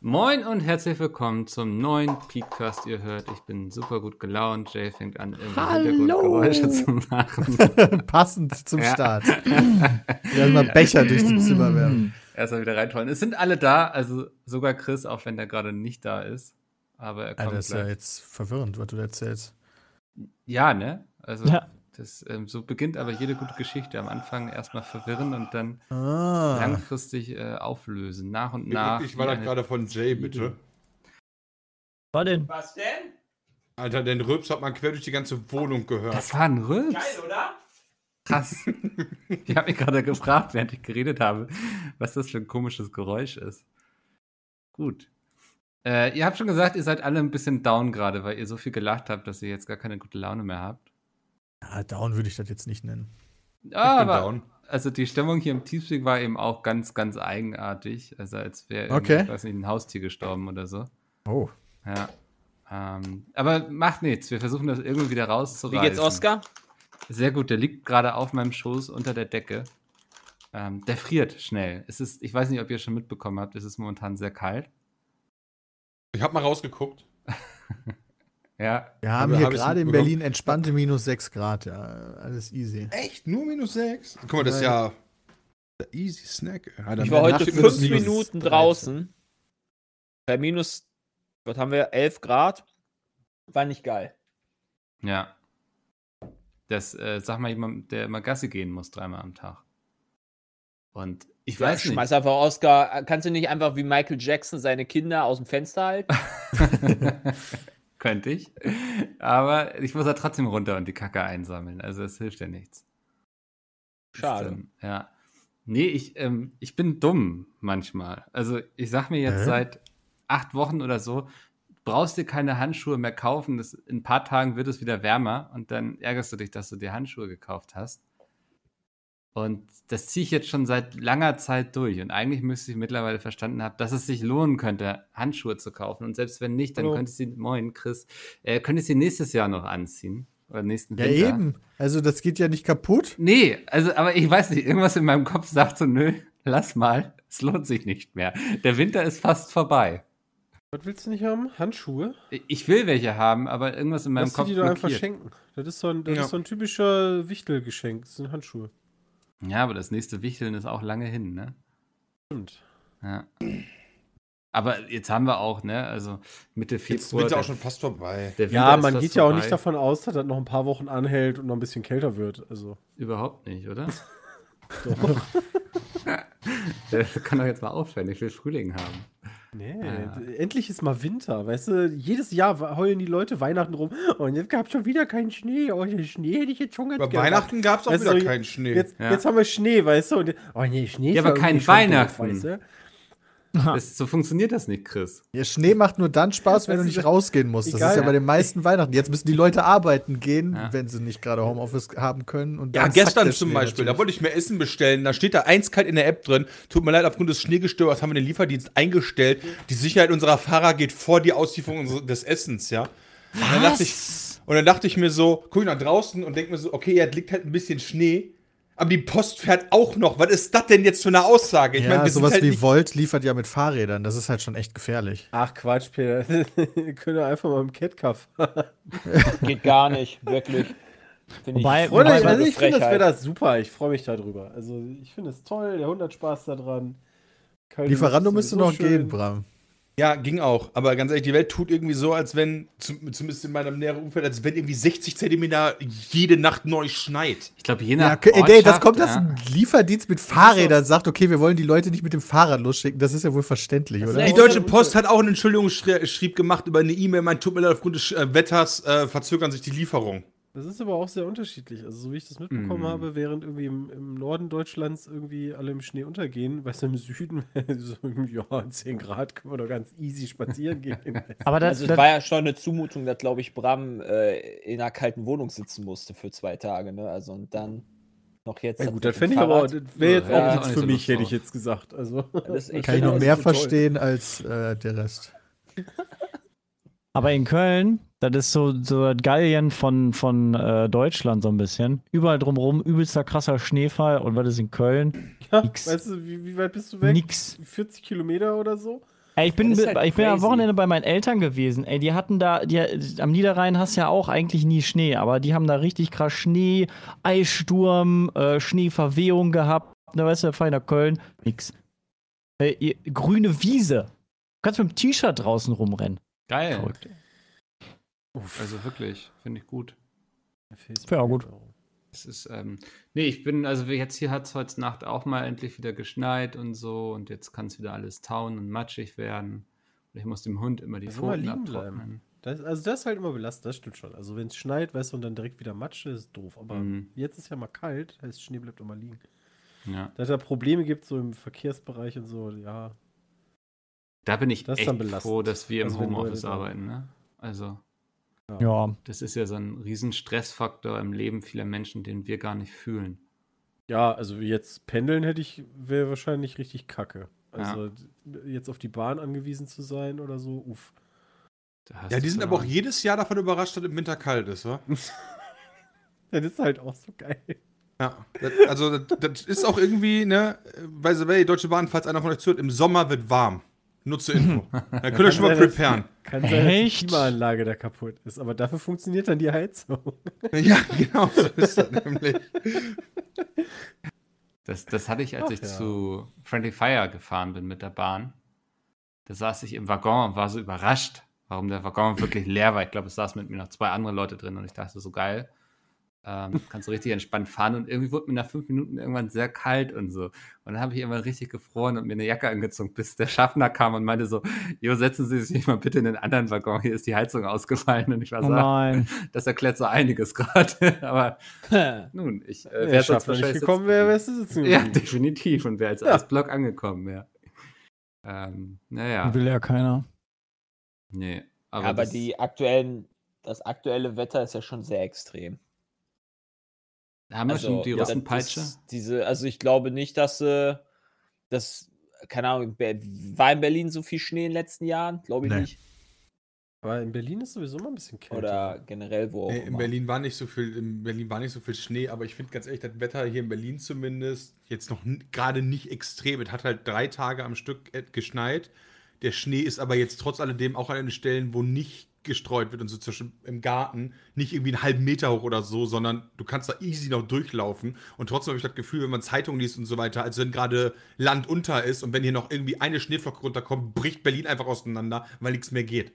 Moin und herzlich willkommen zum neuen Podcast. Ihr hört, ich bin super gut gelaunt. Jay fängt an, irgendwie Hintergrundgeräusche zu machen. Passend zum Start. Erstmal Becher durch die Zimmer werfen. Erstmal wieder reinfallen. Es sind alle da, also sogar Chris, auch wenn der gerade nicht da ist. Aber er kommt Alter, das ist ja gleich. jetzt verwirrend, was du da erzählst. Ja, ne? Also Ja. Das, ähm, so beginnt aber jede gute Geschichte. Am Anfang erstmal verwirren und dann Ah. langfristig äh, auflösen. Nach und nach. eklig war das Eine- gerade von Jay, bitte? war denn? Was denn? Alter, den Rülps hat man quer durch die ganze Wohnung gehört. Das war ein Rülps. Geil, oder? Krass. ich habe mich gerade gefragt, während ich geredet habe, was das für ein komisches Geräusch ist. Gut. Äh, ihr habt schon gesagt, ihr seid alle ein bisschen down gerade, weil ihr so viel gelacht habt, dass ihr jetzt gar keine gute Laune mehr habt. Ja, down würde ich das jetzt nicht nennen. Ja, ich bin aber down. also die Stimmung hier im Teamspeak war eben auch ganz, ganz eigenartig. Also als wäre, Okay. ich weiß nicht, ein Haustier gestorben oder so. Oh. Ja. Ähm, aber macht nichts. Wir versuchen das irgendwie wieder Wie rauszureißen. geht's Oscar? Sehr gut, der liegt gerade auf meinem Schoß unter der Decke. Ähm, der friert schnell. Es ist, ich weiß nicht, ob ihr schon mitbekommen habt, es ist momentan sehr kalt. Ich hab mal rausgeguckt. Ja, Wir haben Aber hier hab gerade in mitbekommen? Berlin entspannte minus 6 Grad. Ja, alles easy. Echt? Nur minus 6? Guck mal, das ist ja der Easy Snack. Ja, Ich war heute steht mir das fünf minus Minuten 13. draußen. Bei minus, was haben wir, 11 Grad. War nicht geil. ja. Das, äh, sag mal jemand, der immer Gassi gehen muss, dreimal am Tag. Und ich weiß nicht. Schmeiß einfach Oscar. Kannst du nicht einfach wie Michael Jackson seine Kinder aus dem Fenster halten? Könnte ich. Aber ich muss da trotzdem runter und die Kacke einsammeln. Also es hilft ja nichts. Schade. Ist, ähm, ja. Nee, ich, ähm, ich bin dumm manchmal. Also ich sag mir jetzt Hä? seit acht Wochen oder so, brauchst dir keine Handschuhe mehr kaufen. Das, in ein paar Tagen wird es wieder wärmer und dann ärgerst du dich, dass du dir Handschuhe gekauft hast. Und das ziehe ich jetzt schon seit langer Zeit durch. Und eigentlich müsste ich mittlerweile verstanden haben, dass es sich lohnen könnte, Handschuhe zu kaufen. Und selbst wenn nicht, dann Hallo. könntest du sie, moin Chris, äh, könntest du sie nächstes Jahr noch anziehen. Oder nächsten Ja, Winter. eben. Also, das geht ja nicht kaputt. Nee, also, aber ich weiß nicht, irgendwas in meinem Kopf sagt so, nö, lass mal, es lohnt sich nicht mehr. Der Winter ist fast vorbei. Was willst du nicht haben? Handschuhe? Ich will welche haben, aber irgendwas in meinem Lass dir Kopf die doch einfach schenken. Das ist so ein, das Ja. ist so ein typischer Wichtelgeschenk. Das sind Handschuhe. Ja, aber das nächste Wichteln ist auch lange hin, ne? Stimmt. Ja. Aber jetzt haben wir auch, ne, also Mitte Jetzt Februar. wird ja auch schon fast vorbei. der Ja, man geht ja auch vorbei. nicht davon aus, dass das noch ein paar Wochen anhält und noch ein bisschen kälter wird. Also. Überhaupt nicht, oder? Doch. Der kann doch jetzt mal aufhören, ich will Frühling haben. Nee, Ah. endlich ist mal Winter. Weißt du, jedes Jahr heulen die Leute Weihnachten rum. Oh, und jetzt gab es schon wieder keinen Schnee. Oh, den Schnee hätte ich jetzt schon ganz Bei gerne. Weihnachten gab es auch Weißt wieder du, keinen Schnee. Jetzt, Ja. jetzt haben wir Schnee, weißt du? Und, oh nee, Schnee Ja, ist aber irgendwie kein Weihnachten. weißt du? Das, so funktioniert das nicht, Chris. Ja, Schnee macht nur dann Spaß, wenn Das du nicht ja- rausgehen musst. Das egal. ist ja bei den meisten Weihnachten. Jetzt müssen die Leute arbeiten gehen, Ja. wenn sie nicht gerade Homeoffice haben können. Und Ja, gestern zum Beispiel, da natürlich. wollte ich mir Essen bestellen, da steht da eiskalt in der App drin. Tut mir leid, aufgrund des Schneegestörers haben wir den Lieferdienst eingestellt. Die Sicherheit unserer Fahrer geht vor die Auslieferung unseres- des Essens, ja. Und dann, dachte ich, und dann dachte ich mir so, guck ich nach draußen und denke mir so, okay, ja, es liegt halt ein bisschen Schnee, aber die Post fährt auch noch. Was ist das denn jetzt für eine Aussage? Ich ja, sind sowas halt wie Volt liefert ja mit Fahrrädern. Das ist halt schon echt gefährlich. Ach Quatsch, Peter. Wir können einfach mal im Catcar fahren. Geht gar nicht, wirklich. Finde Wobei- ich, Freunde, also ich finde, das das super. Ich freue mich darüber. Also ich finde es toll, der Hund hat Spaß daran. Lieferando müsste noch schön. gehen, Bram. Ja, ging auch. Aber ganz ehrlich, die Welt tut irgendwie so, als wenn, zum- zumindest in meinem näheren Umfeld, als wenn irgendwie 60 Zentimeter jede Nacht neu schneit. Ich glaube, je Ja, nach okay, ey, das kommt, dass ja. ein Lieferdienst mit Fahrrädern sagt, okay, wir wollen die Leute nicht mit dem Fahrrad losschicken. Das ist ja wohl verständlich, Das oder? Die Ja, Deutsche Post hat auch einen Entschuldigungsschrieb gemacht über eine E-Mail, mein tut mir leid, aufgrund des äh, Wetters äh, verzögern sich die Lieferungen. Das ist aber auch sehr unterschiedlich. Also, so wie ich das mitbekommen Mm. habe, während irgendwie im, im Norden Deutschlands irgendwie alle im Schnee untergehen, weißt du, im Süden, so, ja, 10 Grad können wir doch ganz easy spazieren gehen. Aber das, Also es das, war ja schon eine Zumutung, dass, glaube ich, Bram äh, in einer kalten Wohnung sitzen musste für zwei Tage, ne? Also und dann noch jetzt. Ja, gut, das fände ich aber, wäre jetzt Ja, auch nichts für mich, hätte ich jetzt gesagt. Also, Das ist echt Kann ich noch mehr toll. verstehen als äh, der Rest. aber in Köln, das ist so, so das Gallien von, von äh, Deutschland so ein bisschen. Überall drumherum übelster krasser Schneefall. Und was ist in Köln? ja, Nix. weißt du, wie, wie weit bist du weg? Nix. 40 Kilometer oder so? Ey, ich bin, halt ich bin am. Wochenende bei meinen Eltern gewesen. Ey, die hatten da, die, am Niederrhein hast ja auch eigentlich nie Schnee, aber die haben da richtig krass Schnee, Eissturm, äh, Schneeverwehung gehabt. Da weißt du, feiner Köln, nix. Äh, ihr- grüne Wiese. Du kannst mit dem T-Shirt draußen rumrennen. Geil. Verrückt. Also wirklich, finde ich gut. Ja, gut. Es ist, ähm, nee, ich bin, also jetzt hier hat es heute Nacht auch mal endlich wieder geschneit und so und jetzt kann es wieder alles tauen und matschig werden. Und ich muss dem Hund immer die mal Pfoten liegen bleiben. abtrocknen. Das, also das ist halt immer belastend, das stimmt schon. Also wenn es schneit, weißt du, und dann direkt wieder Matsche, ist doof. Aber Mhm. jetzt ist ja mal kalt, heißt Schnee bleibt immer liegen. Ja. Dass da Probleme gibt, so im Verkehrsbereich und so, ja. Da bin ich Das echt froh, dass wir im Also Homeoffice arbeiten. Ne? Also Ja. das ist ja so ein riesen Stressfaktor im Leben vieler Menschen, den wir gar nicht fühlen. Ja, also jetzt pendeln hätte ich, wäre wahrscheinlich richtig kacke. Also jetzt auf die Bahn angewiesen zu sein oder so, uff. Ja, die sind aber auch jedes Jahr davon überrascht, dass im Winter kalt ist, wa? Das ist halt auch so geil. Ja, das, also das, das ist auch irgendwie, ne, by the way, Deutsche Bahn, falls einer von euch zuhört, im Sommer wird warm. Nur zur Info. Dann könnt ihr schon mal preparen. Kann sein, dass die? Klimaanlage da kaputt ist, aber dafür funktioniert dann die Heizung. Ja, genau, so ist das nämlich. Das, das hatte ich, als Ach ich ja. zu Friendly Fire gefahren bin mit der Bahn. Da saß ich im Waggon und war so überrascht, warum der Waggon wirklich leer war. Ich glaube, es saßen mit mir noch zwei andere Leute drin und ich dachte so geil. Ähm, kannst du richtig entspannt fahren und irgendwie wurde mir nach fünf Minuten irgendwann sehr kalt und so. Und dann habe ich irgendwann richtig gefroren und mir eine Jacke angezogen, bis der Schaffner kam und meinte so, Jo, setzen Sie sich mal bitte in den anderen Waggon, hier ist die Heizung ausgefallen und ich war Oh so, nein. das erklärt so einiges gerade. Aber nun, ich äh, sonst nicht wahrscheinlich gekommen, wäre du sitzen Ja, definitiv. Und wäre als Ja. Eisblock angekommen, ja. Ähm, naja, Will ja keiner. nee. Aber, Aber, das, die aktuellen, das aktuelle Wetter ist ja schon sehr extrem. Haben wir schon die ja, Russenpeitsche? das- Diese, also ich glaube nicht, dass äh, das, keine Ahnung, war in Berlin so viel Schnee in den letzten Jahren? Glaube ich Nee. nicht. Aber in Berlin ist sowieso mal ein bisschen kälter. Oder generell wo auch Nee, in immer. Berlin war nicht so viel, in Berlin war nicht so viel Schnee, aber ich finde ganz ehrlich, das Wetter hier in Berlin zumindest jetzt noch gerade nicht extrem. Es hat halt drei Tage am Stück äh, geschneit. Der Schnee ist aber jetzt trotz alledem auch an den Stellen, wo nicht gestreut wird und so zwischen im Garten, nicht irgendwie einen halben Meter hoch oder so, sondern du kannst da easy noch durchlaufen. Und trotzdem habe ich das Gefühl, wenn man Zeitungen liest und so weiter, als wenn gerade Land unter ist und wenn hier noch irgendwie eine Schneeflocke runterkommt, bricht Berlin einfach auseinander, weil nichts mehr geht.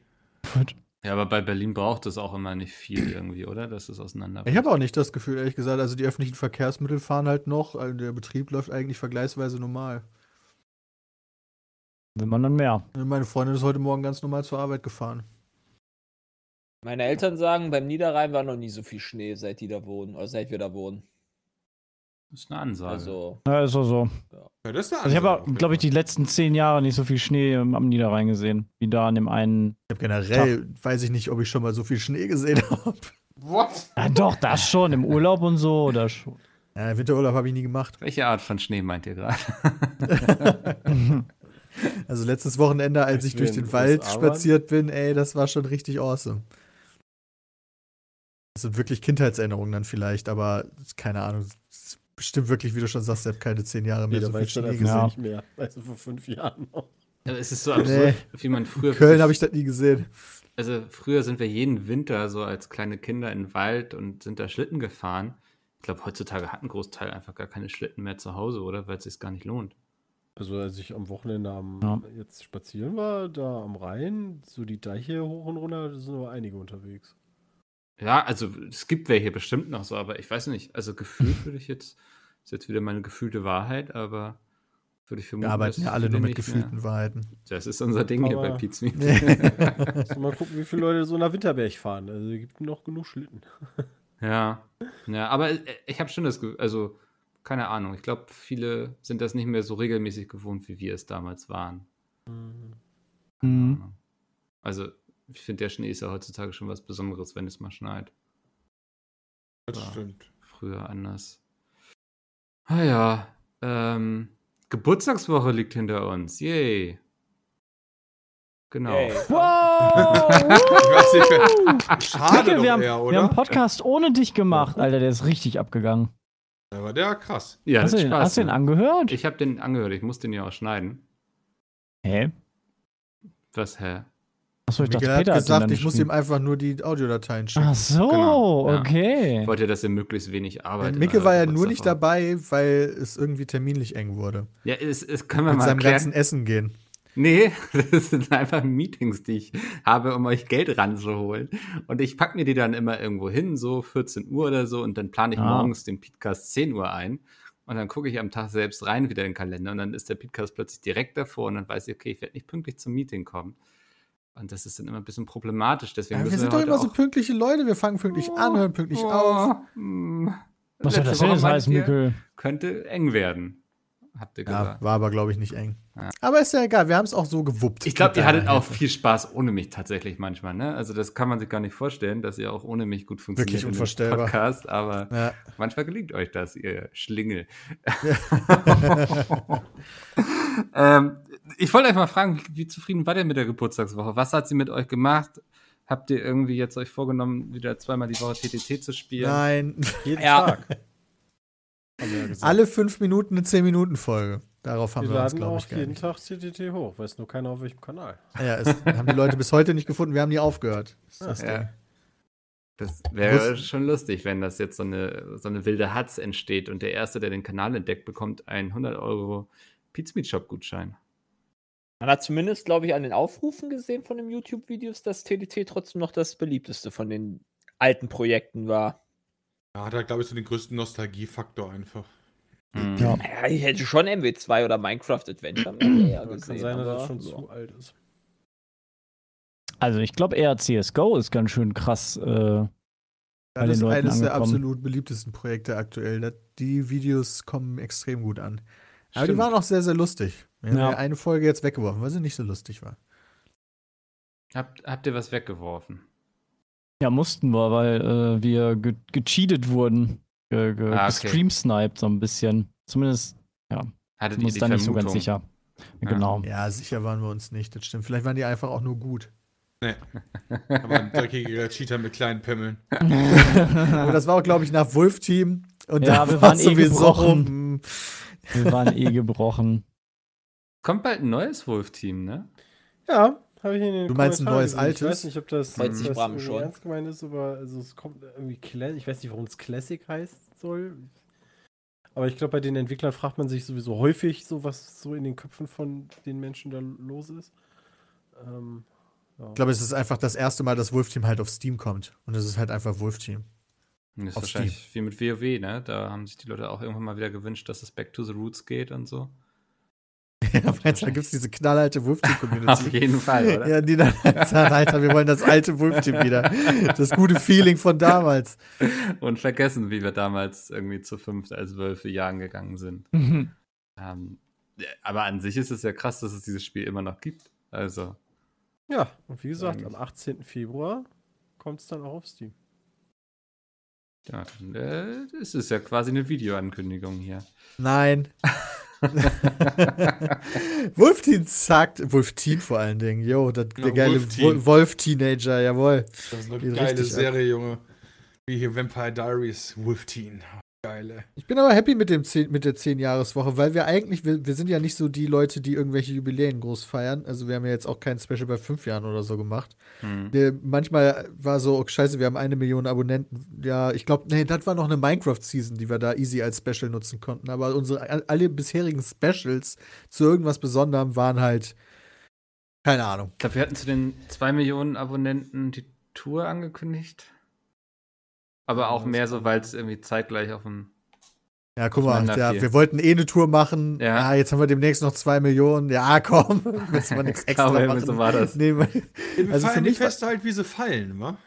Ja, aber bei Berlin braucht es auch immer nicht viel irgendwie, oder? Dass es auseinander Ich habe auch nicht das Gefühl, ehrlich gesagt. Also die öffentlichen Verkehrsmittel fahren halt noch. Also der Betrieb läuft eigentlich vergleichsweise normal. Will man dann mehr. Meine Freundin ist heute Morgen ganz normal zur Arbeit gefahren. Meine Eltern sagen, beim Niederrhein war noch nie so viel Schnee, seit die da wohnen, oder seit wir da wohnen. Das ist eine Ansage. Also, Ja, ist auch so. Ja, das ist eine Also ich habe, glaube ich, die letzten zehn Jahre nicht so viel Schnee am Niederrhein gesehen, wie da an dem einen. Ich habe generell, weiß ich nicht, ob ich schon mal so viel Schnee gesehen habe. Ja, doch, das schon, im Urlaub und so, oder schon. Ja, Winterurlaub habe ich nie gemacht. Welche Art von Schnee meint ihr gerade? Also letztes Wochenende, als ich wir durch den Wald spaziert bin, ey, das war schon richtig awesome. Das sind wirklich Kindheitserinnerungen dann vielleicht, aber keine Ahnung. Bestimmt wirklich, wie du schon sagst, ich habe keine zehn Jahre mehr Nee, da so war viel einfach gesehen. Ja. nicht mehr. Also vor fünf Jahren noch. Aber es ist so absurd, wie man früher. In Köln habe ich das nie gesehen. Also früher sind wir jeden Winter so als kleine Kinder in den Wald und sind da Schlitten gefahren. Ich glaube, heutzutage hat ein Großteil einfach gar keine Schlitten mehr zu Hause, oder? Weil es sich gar nicht lohnt. Also als ich am Wochenende am, Ja. jetzt spazieren war, da am Rhein, so die Deiche hoch und runter, da sind aber einige unterwegs. Ja, also es gibt welche bestimmt noch so, aber ich weiß nicht. Also gefühlt würde ich jetzt, ist jetzt wieder meine gefühlte Wahrheit, aber würde ich vermuten, Wir arbeiten ja alle nur mit gefühlten Mehr. Wahrheiten. Das ist unser Ding hier bei Aber- Pizza Meet. Muss mal gucken, wie viele Leute so nach Winterberg fahren. Also es gibt noch genug Schlitten. Ja, ja, aber äh, ich habe schon das Gefühl, also keine Ahnung, ich glaube, viele sind das nicht mehr so regelmäßig gewohnt, wie wir es damals waren. Mhm. Also, ich finde, der Schnee ist ja heutzutage schon was Besonderes, wenn es mal schneit. Das Ja. stimmt. Früher anders. Ah ja, ähm, Geburtstagswoche liegt hinter uns. Yay. Genau. Yay. Wow! Ich weiß nicht, wer- schade wir, haben, eher, wir haben einen Podcast ohne dich gemacht, Alter, der ist richtig abgegangen. Aber der war krass. Ja, hast, du den, Spaß hast du den angehört? Ich habe den angehört, ich muss den ja auch schneiden. Hä? Was, hä? Achso, ich dachte, Miguel hat Peter hat gesagt, dann ich muss ihm einfach nur die Audiodateien schicken. Ach so, Genau, ja. okay. Ich wollte, dass ihr möglichst wenig Arbeit. Denn in Micke war ja nur nicht dabei, weil es irgendwie terminlich eng wurde. Ja, es, es können wir Mit mal seinem erklären. ganzen Essen gehen. Nee, das sind einfach Meetings, die ich habe, um euch Geld ranzuholen. Und ich packe mir die dann immer irgendwo hin, so 14 Uhr oder so, und dann plane ich Ah. morgens den Podcast 10 Uhr ein. Und dann gucke ich am Tag selbst rein wieder in den Kalender und dann ist der Podcast plötzlich direkt davor und dann weiß ich, okay, ich werde nicht pünktlich zum Meeting kommen. Und das ist dann immer ein bisschen problematisch. Deswegen Ja, wir sind doch immer so pünktliche Leute. Wir fangen pünktlich an, hören pünktlich Oh, auf. hm. Was soll das denn Woche jetzt heißen, Mikkel? Könnte eng werden, habt ihr Ja, gesagt. war aber, glaube ich, nicht eng. Ja. Aber ist ja egal, wir haben es auch so gewuppt. Ich glaube, ihr hattet auch viel Spaß ohne mich tatsächlich manchmal, ne? Also das kann man sich gar nicht vorstellen, dass ihr auch ohne mich gut funktioniert Wirklich in dem unvorstellbar. Podcast, aber Ja. manchmal gelingt euch das, ihr Schlingel. ähm, ich wollte euch mal fragen, wie, wie zufrieden war ihr mit der Geburtstagswoche? Was hat sie mit euch gemacht? Habt ihr irgendwie jetzt euch vorgenommen, wieder zweimal die Woche TTT zu spielen? Nein, Jeden Ja. Tag. Ja alle fünf Minuten eine 10-Minuten-Folge. Darauf haben wir wir, uns, laden glaube ich, auch jeden. Tag TTT hoch. Weiß nur keiner auf welchem Kanal. Ja, es haben die Leute bis heute nicht gefunden. Wir haben nie aufgehört. Das ist das Ding. Ja. Das wäre schon lustig, wenn das jetzt so eine, so eine wilde Hatz entsteht und der Erste, der den Kanal entdeckt, bekommt einen 100 Euro Pizmeet Shop Gutschein. Man hat zumindest, glaube ich, an den Aufrufen gesehen von den YouTube-Videos, dass TDT trotzdem noch das beliebteste von den alten Projekten war. Da hat er, glaube ich, so den größten Nostalgiefaktor einfach. Mhm. Ja. Ja, ich hätte schon MW2 oder Minecraft Adventure mehr gesehen. kann sein, dass das schon ja. zu alt ist. Also ich glaube eher CSGO ist ganz schön krass. Äh, Das ist Leuten eines der angekommen. absolut beliebtesten Projekte aktuell. Die Videos kommen extrem gut an. Aber Stimmt. die waren auch sehr, sehr lustig. Wir haben Ja. ja eine Folge jetzt weggeworfen, weil sie nicht so lustig war. Habt, habt ihr was weggeworfen? ja, mussten wir, weil äh, wir ge gecheatet wurden. Ge ge Ah, okay. gestreamsniped so ein bisschen. Zumindest Hattet sind wir ihr die da nicht so ganz sicher. Ja. Genau. Ja, sicher waren wir uns nicht. Das stimmt. Vielleicht waren die einfach auch nur gut. Aber ein dreckiger Cheater mit kleinen Pimmeln. Aber das war auch, glaube ich, nach Wolf-Team. Und Ja, da wir war waren eh gebrochen. hm, Wir waren eh gebrochen. Kommt bald ein neues Wolf-Team, ne? Ja, habe ich in den Du meinst ein neues gesehen. altes? Ich weiß nicht, ob das, Freut sich das Bram schon. ernst gemeint ist, aber also es kommt irgendwie Classic. Ich weiß nicht, warum es Classic heißt soll. Aber ich glaube, bei den Entwicklern fragt man sich sowieso häufig, so was so in den Köpfen von den Menschen da los ist. Ähm, ja. Ich glaube, es ist einfach das erste Mal, dass Wolf-Team halt auf Steam kommt. Und es ist halt einfach Wolf-Team. Das ist Auf wahrscheinlich wie mit WoW, ne? Da haben sich die Leute auch irgendwann mal wieder gewünscht, dass es Back to the Roots geht und so. Ja, meinst du, da gibt es diese knallhalte Auf Wolf-Team-Community. jeden Fall, oder? Ja, die dann sagen, Alter, wir wollen das alte Wolf-Team wieder. Das gute Feeling von damals. Und vergessen, wie wir damals irgendwie zu fünft als Wölfe jagen gegangen sind. Mhm. Ähm, aber an sich ist es ja krass, dass es dieses Spiel immer noch gibt. Also, ja, und wie gesagt, Eigentlich. am 18. Februar kommt es dann auch auf Steam. ja, dann, äh, es ist ja quasi eine Videoankündigung hier. Nein. Wolf-Team sagt, Wolf-Team vor allen Dingen, yo, das, der Genau, geile Wolf-Teenager, jawohl. Das ist eine Geht geile richtig ab. Serie, Junge. Wie hier Vampire Diaries, Wolf Teen. Geile. Ich bin aber happy mit, dem 10, mit der 10-Jahres-Woche, weil wir eigentlich, wir, wir sind ja nicht so die Leute, die irgendwelche Jubiläen groß feiern. Also wir haben ja jetzt auch kein Special bei fünf Jahren oder so gemacht. Hm. Der, manchmal war so, oh, scheiße, wir haben eine Million Abonnenten. Ja, ich glaube, nee, das war noch eine Minecraft-Season, die wir da easy als Special nutzen konnten. Aber unsere alle bisherigen Specials zu irgendwas Besonderem waren halt, keine Ahnung. Ich glaube, wir hatten zu den 2 Millionen Abonnenten die Tour angekündigt. Aber auch Ja, mehr so, weil es irgendwie zeitgleich auf dem. Ja, guck mal, ja, fiel. wir wollten eh eine Tour machen. Ja. Ja. jetzt haben wir demnächst noch zwei Millionen. Ja, komm, müssen wir nichts extra machen. so war das. Nee, Wir Also für mich Feste halt, wie sie fallen, wa?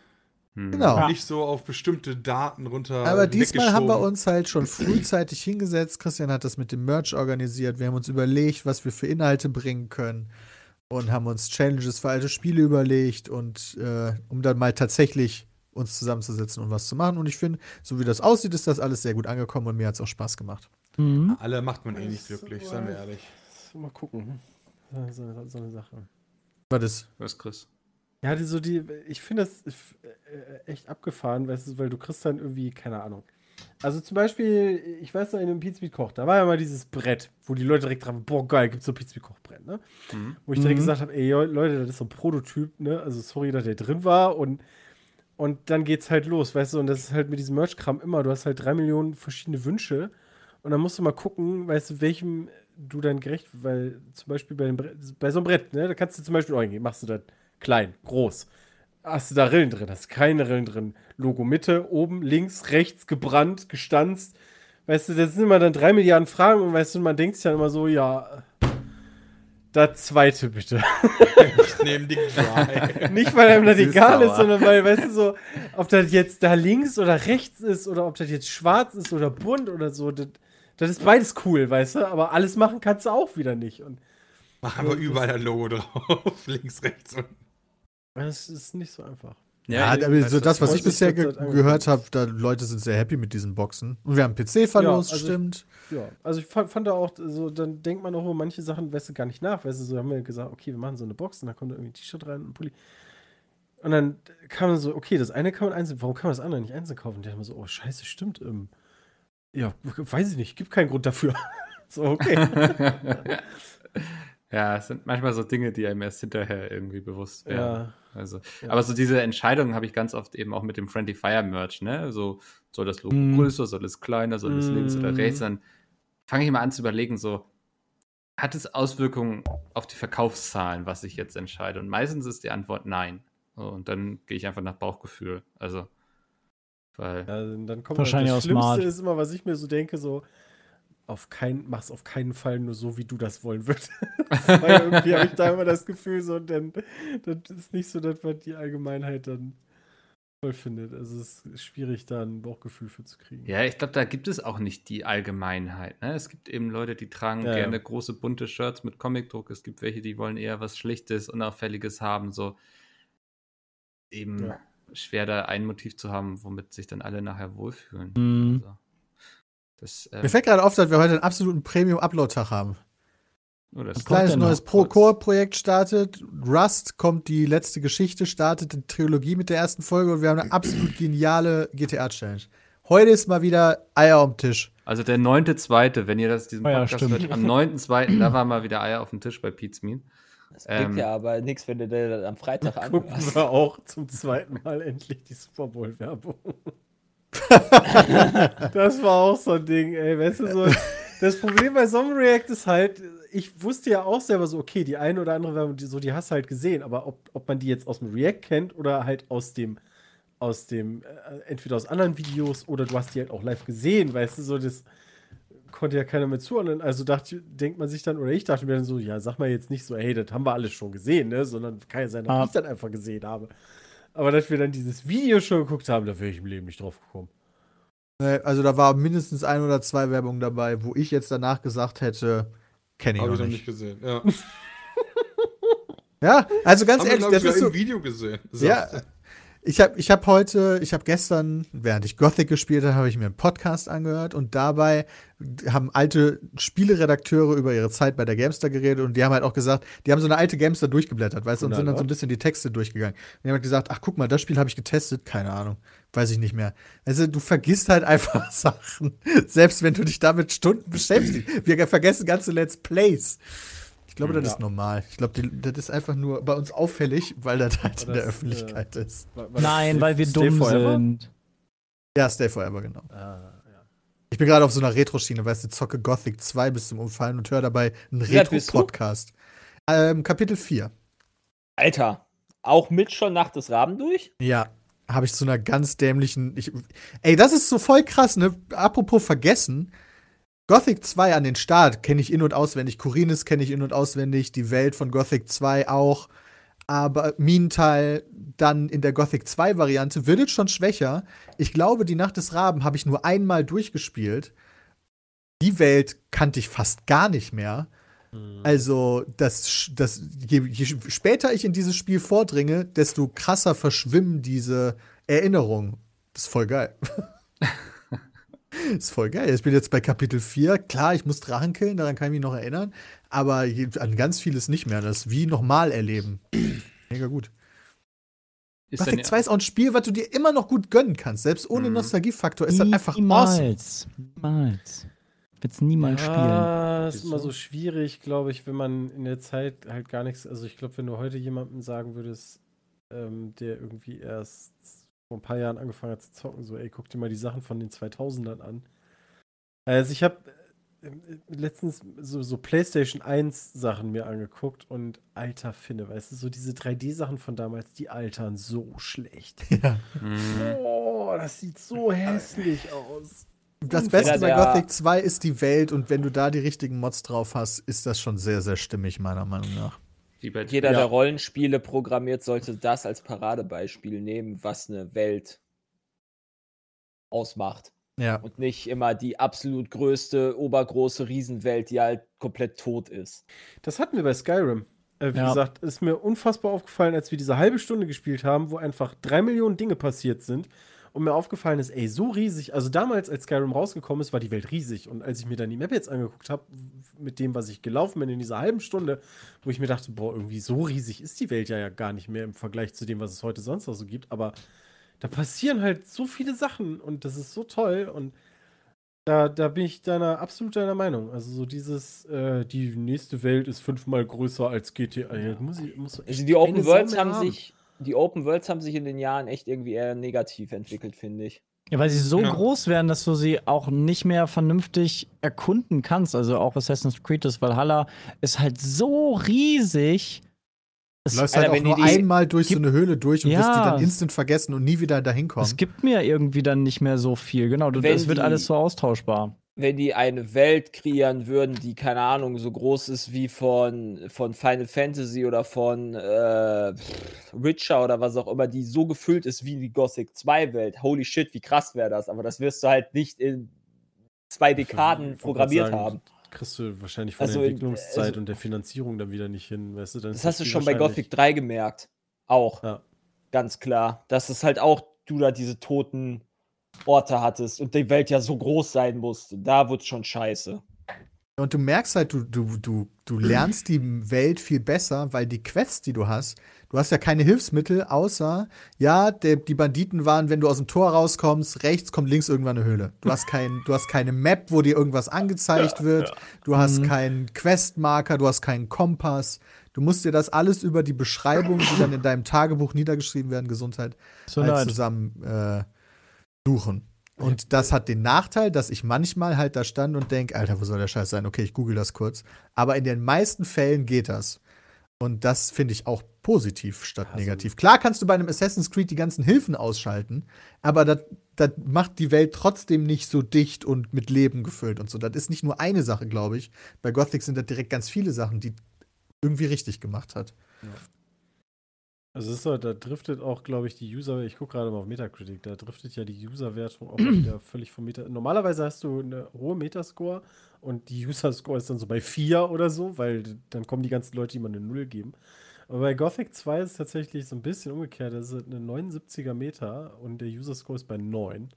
Hm. Genau. Nicht so auf bestimmte Daten runter. Aber diesmal haben wir uns halt schon frühzeitig hingesetzt. Christian hat das mit dem Merch organisiert. Wir haben uns überlegt, was wir für Inhalte bringen können. Und haben uns Challenges für alte Spiele überlegt und äh, um dann mal tatsächlich uns zusammenzusetzen und was zu machen. Und ich finde, so wie das aussieht, ist das alles sehr gut angekommen und mir hat es auch Spaß gemacht. Mhm. Alle macht man eh nicht glücklich, seien wir ehrlich. Mal gucken. So, so, so eine Sache. War das? Was, Chris? Ja, die, so die, ich finde das äh, echt abgefahren, weißt du, weil du kriegst dann irgendwie, keine Ahnung. Also zum Beispiel, ich weiß noch, in einem Pizza Koch, da war ja mal dieses Brett, wo die Leute direkt dran, boah, geil, gibt's so ein Pizza Koch-Brett, ne? Mhm. Wo ich direkt Mhm. gesagt habe, ey, Leute, das ist so ein Prototyp, ne? Also sorry, dass der drin war und, und dann geht's halt los, weißt du, und das ist halt mit diesem Merch-Kram immer, du hast halt drei Millionen verschiedene Wünsche und dann musst du mal gucken, weißt du, welchem du dann gerecht, weil zum Beispiel bei, bei so einem Brett, ne, da kannst du zum Beispiel auch hingehen, machst du das klein, groß. Hast du da Rillen drin? Hast keine Rillen drin. Logo Mitte, oben, links, rechts, gebrannt, gestanzt. Weißt du, das sind immer dann drei Milliarden Fragen und weißt du, man denkt sich dann immer so, ja, das zweite bitte. Ich nehme die Dry. Nicht, weil einem das egal ist, sondern weil, weißt du, so, ob das jetzt da links oder rechts ist oder ob das jetzt schwarz ist oder bunt oder so, das, das ist beides cool, weißt du, aber alles machen kannst du auch wieder nicht. Und Mach aber überall ein Logo drauf. Links, rechts und. das ist nicht so einfach. Ja, ich aber weiß, so das, was ich bisher ge gehört habe, da Leute sind sehr happy mit diesen Boxen. Und wir haben PC-Verlust, Ja, also- stimmt. Ja, also ich fand, fand da auch, so, dann denkt man auch über manche Sachen, weißt du, gar nicht nach. Weißt du, so haben wir gesagt, okay, wir machen so eine Box und da kommt da irgendwie ein T-Shirt rein und ein Pulli. Und dann kam man so, okay, das eine kann man einzeln, warum kann man das andere nicht einzeln kaufen? Und ich dachte mir so, oh, scheiße, stimmt. Ähm, ja, weiß ich nicht, gibt keinen Grund dafür. so, okay. ja, es sind manchmal so Dinge, die einem erst hinterher irgendwie bewusst werden. ja. Also, Ja. aber so diese Entscheidung habe ich ganz oft eben auch mit dem Friendly Fire Merch, ne? So, soll das Logo Mhm. größer, soll es kleiner, soll es links oder Mhm. rechts? Dann fange ich mal an zu überlegen, so, hat es Auswirkungen auf die Verkaufszahlen, was ich jetzt entscheide? Und meistens ist die Antwort nein. So, und dann gehe ich einfach nach Bauchgefühl. Also, weil, Ja, und dann kommt Wahrscheinlich das auch Schlimmste smart. ist immer, was ich mir so denke, so auf keinen, mach's auf keinen Fall nur so, wie du das wollen würdest. Weil irgendwie habe ich da immer das Gefühl, so, denn das ist nicht so, dass man die Allgemeinheit dann toll findet. Also es ist schwierig, da ein Bauchgefühl für zu kriegen. ja, ich glaube, da gibt es auch nicht die Allgemeinheit. Ne? Es gibt eben Leute, die tragen Ja, ja. gerne große bunte Shirts mit Comicdruck. Es gibt welche, die wollen eher was Schlichtes, Unauffälliges haben. So eben Ja. schwer, da ein Motiv zu haben, womit sich dann alle nachher wohlfühlen. Mhm. Also, das, äh, Mir fällt gerade auf, dass wir heute einen absoluten Premium-Upload-Tag haben. oh, das Ein kleines neues Pro-Core-Projekt startet. Rust kommt die letzte Geschichte, startet die Trilogie mit der ersten Folge und wir haben eine absolut geniale GTA-Challenge. Heute ist mal wieder Eier am Tisch. Also der neunte zweite, wenn ihr das diesen Oh ja, Podcast stimmt. hört, am neunten zweiten, da war mal wieder Eier auf dem Tisch bei Pete's Mean. Das bringt Ähm, ja aber nichts, wenn du das am Freitag Gucken anhörst. wir auch zum zweiten Mal endlich die Super Bowl-Werbung. das war auch so ein Ding, ey. Weißt du, so, das Problem bei so einem React ist halt, ich wusste ja auch selber so, okay, die eine oder andere Werbung, die, so, die hast du halt gesehen, aber ob, ob man die jetzt aus dem React kennt oder halt aus dem, aus dem, äh, entweder aus anderen Videos oder du hast die halt auch live gesehen, weißt du, so, das konnte ja keiner mehr zuordnen. Also dachte, denkt man sich dann, oder ich dachte mir dann so, ja, sag mal jetzt nicht so, hey, das haben wir alles schon gesehen, ne? Sondern kann ja sein, dass Ah. ich das einfach gesehen habe. Aber dass wir dann dieses Video schon geguckt haben, da wäre ich im Leben nicht drauf gekommen. Also da war mindestens ein oder zwei Werbungen dabei, wo ich jetzt danach gesagt hätte, kenne ich Habe noch ich noch nicht. nicht gesehen. Ja. Ja, also ganz Haben wir, ehrlich, ich, das ist sogar so, im Video gesehen. Ja, ich habe ich hab heute, ich habe gestern, während ich Gothic gespielt habe, habe ich mir einen Podcast angehört und dabei haben alte Spieleredakteure über ihre Zeit bei der Gamestar geredet und die haben halt auch gesagt, die haben so eine alte Gamestar durchgeblättert, weißt du, und sind dann so ein bisschen die Texte durchgegangen. Und die haben halt gesagt, ach guck mal, das Spiel habe ich getestet, keine Ahnung, weiß ich nicht mehr. Also du vergisst halt einfach Sachen, selbst wenn du dich damit Stunden beschäftigst. Wir vergessen ganze Let's Plays. Ich glaube, das Ja. ist normal. Ich glaube, das ist einfach nur bei uns auffällig, weil das halt in der das, Öffentlichkeit ist. War- war Nein, weil wir Stay dumm Forever? sind. Ja, Stay Forever, genau. Ah, ja. Ich bin gerade auf so einer Retro-Schiene, weißt du, zocke Gothic 2 bis zum Umfallen und höre dabei einen? Retro-Podcast. Ähm, Kapitel 4. Alter, auch mit schon Nacht des Raben durch? Ja, habe ich zu einer ganz dämlichen. Ich, ey, das ist so voll krass, ne? Apropos vergessen. Gothic 2 an den Start kenne ich in- und auswendig. Kurinis kenne ich in- und auswendig. Die Welt von Gothic 2 auch. Aber Minental dann in der Gothic 2 Variante wird es schon schwächer. Ich glaube, die Nacht des Raben habe ich nur einmal durchgespielt. Die Welt kannte ich fast gar nicht mehr. Also, das, das, je, je später ich in dieses Spiel vordringe, desto krasser verschwimmen diese Erinnerungen. Das ist voll geil. das ist voll geil. Ich bin jetzt bei Kapitel 4. Klar, ich muss Drachen killen, daran kann ich mich noch erinnern. Aber an ganz vieles nicht mehr. Das ist wie nochmal erleben. Mega gut. Ist dann, 2 ist auch ein Spiel, was du dir immer noch gut gönnen kannst. Selbst ohne Mhm. Nostalgiefaktor ist das einfach awesome. Niemals. Niemals. Wird's niemals spielen. Ah, ist immer so schwierig, glaube ich, wenn man in der Zeit halt gar nichts. Also, ich glaube, wenn du heute jemandem sagen würdest, ähm, der irgendwie erst vor ein paar Jahren angefangen hat zu zocken, so, ey, guck dir mal die Sachen von den 2000ern an. Also, ich habe letztens so, so PlayStation 1 Sachen mir angeguckt und alter Finne, weißt du, so diese 3D-Sachen von damals, die altern so schlecht. Ja. Mhm. Oh, das sieht so hässlich aus. Das Beste bei Gothic 2 ist die Welt und wenn du da die richtigen Mods drauf hast, ist das schon sehr, sehr stimmig, meiner Meinung nach. Bei Jeder, Ja. der Rollenspiele programmiert, sollte das als Paradebeispiel nehmen, was eine Welt ausmacht. Ja. Und nicht immer die absolut größte, obergroße Riesenwelt, die halt komplett tot ist. Das hatten wir bei Skyrim. Äh, wie Ja. gesagt, ist mir unfassbar aufgefallen, als wir diese halbe Stunde gespielt haben, wo einfach drei Millionen Dinge passiert sind. Und mir aufgefallen ist, ey, so riesig. Also damals, als Skyrim rausgekommen ist, war die Welt riesig. Und als ich mir dann die Map jetzt angeguckt habe, mit dem, was ich gelaufen bin in dieser halben Stunde, wo ich mir dachte, boah, irgendwie so riesig ist die Welt ja, ja gar nicht mehr im Vergleich zu dem, was es heute sonst noch so gibt. Aber da passieren halt so viele Sachen und das ist so toll. Und da, da bin ich deiner, absolut deiner Meinung. Also so dieses, äh, die nächste Welt ist fünfmal größer als GTA. Ja, muss ich, muss Also die Open Worlds mehr haben sich, die Open Worlds haben sich in den Jahren echt irgendwie eher negativ entwickelt, finde ich. Ja, weil sie so Ja. groß werden, dass du sie auch nicht mehr vernünftig erkunden kannst. Also auch Assassin's Creed, das Valhalla ist halt so riesig. Du Es, läufst Alter, halt auch wenn nur einmal durch so eine Höhle durch und Ja. wirst die dann instant vergessen und nie wieder dahin kommen. es gibt mir irgendwie dann nicht mehr so viel. Genau, du- es wird alles so austauschbar. Wenn die eine Welt kreieren würden, die, keine Ahnung, so groß ist wie von, von Final Fantasy oder von äh, Witcher oder was auch immer, die so gefüllt ist wie die Gothic 2 Welt. Holy shit, wie krass wäre das. Aber das wirst du halt nicht in zwei Dekaden Ich programmiert sagen, haben. Kriegst du wahrscheinlich von Also der in- Entwicklungszeit also- und der Finanzierung dann wieder nicht hin, weißt du? Ist Das hast du schon bei Gothic 3 gemerkt. Auch. Ja. Ganz klar. Dass es halt auch, du da diese toten Orte hattest und die Welt ja so groß sein musste. Da wurde schon scheiße. Und du merkst halt, du, du, du, du lernst die Welt viel besser, weil die Quests, die du hast, du hast ja keine Hilfsmittel, außer, ja, der, die Banditen waren, wenn du aus dem Tor rauskommst, rechts kommt links irgendwann eine Höhle. Du hast, kein, du hast keine Map, wo dir irgendwas angezeigt wird. Du hast keinen Questmarker, du hast keinen Kompass. Du musst dir das alles über die Beschreibung, die dann in deinem Tagebuch niedergeschrieben werden, Gesundheit, So halt zusammen äh, suchen. Und das hat den Nachteil, dass ich manchmal halt da stand und denke, Alter, wo soll der Scheiß sein? Okay, ich google das kurz. Aber in den meisten Fällen geht das. Und das finde ich auch positiv statt Also- negativ. Klar kannst du bei einem Assassin's Creed die ganzen Hilfen ausschalten, aber das, das macht die Welt trotzdem nicht so dicht und mit Leben gefüllt und so. Das ist nicht nur eine Sache, glaube ich. Bei Gothic sind das direkt ganz viele Sachen, die irgendwie richtig gemacht hat. Also es ist so, da driftet auch, glaube ich, die User, ich gucke gerade mal auf Metacritic, da driftet ja die User-Wertung auch wieder völlig vom Meta. Normalerweise hast du eine hohe Metascore und die User-Score ist dann so bei 4 oder so, weil dann kommen die ganzen Leute, die mal eine 0 geben. Aber bei Gothic 2 ist es tatsächlich so ein bisschen umgekehrt. Das ist eine 79er Meta und der User-Score ist bei 9.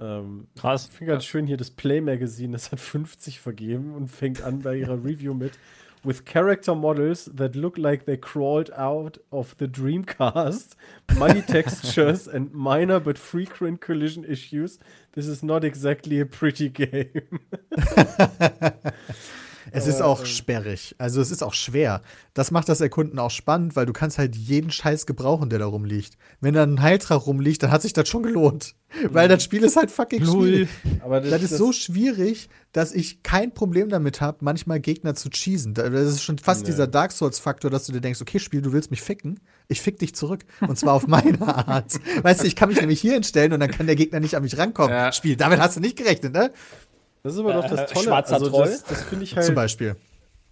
Ähm, Krass. ich finde ganz schön hier das Play Magazine, das hat 50 vergeben und fängt an bei ihrer Review mit With character models that look like they crawled out of the Dreamcast, muddy textures and minor but frequent collision issues, this is not exactly a pretty game. Es ist auch ähm, sperrig. Also es ist auch schwer. Das macht das Erkunden auch spannend, weil du kannst halt jeden Scheiß gebrauchen, der da rumliegt. Wenn da ein Heiltrag rumliegt, dann hat sich das schon gelohnt. Weil das Spiel ist halt fucking schwierig. Aber Das ist so schwierig, dass ich kein Problem damit habe, manchmal Gegner zu cheesen. Da- Das ist schon fast Nee. dieser Dark Souls-Faktor, dass du dir denkst, okay, Spiel, du willst mich ficken. Ich fick dich zurück. Und zwar auf meine Art. Weißt du, ich kann mich nämlich hier hinstellen und dann kann der Gegner nicht an mich rankommen. Ja. Damit hast du nicht gerechnet, ne? Das ist aber doch das Äh, Tolle. schwarzer also Troll? Das, das finde ich halt. Zum Beispiel.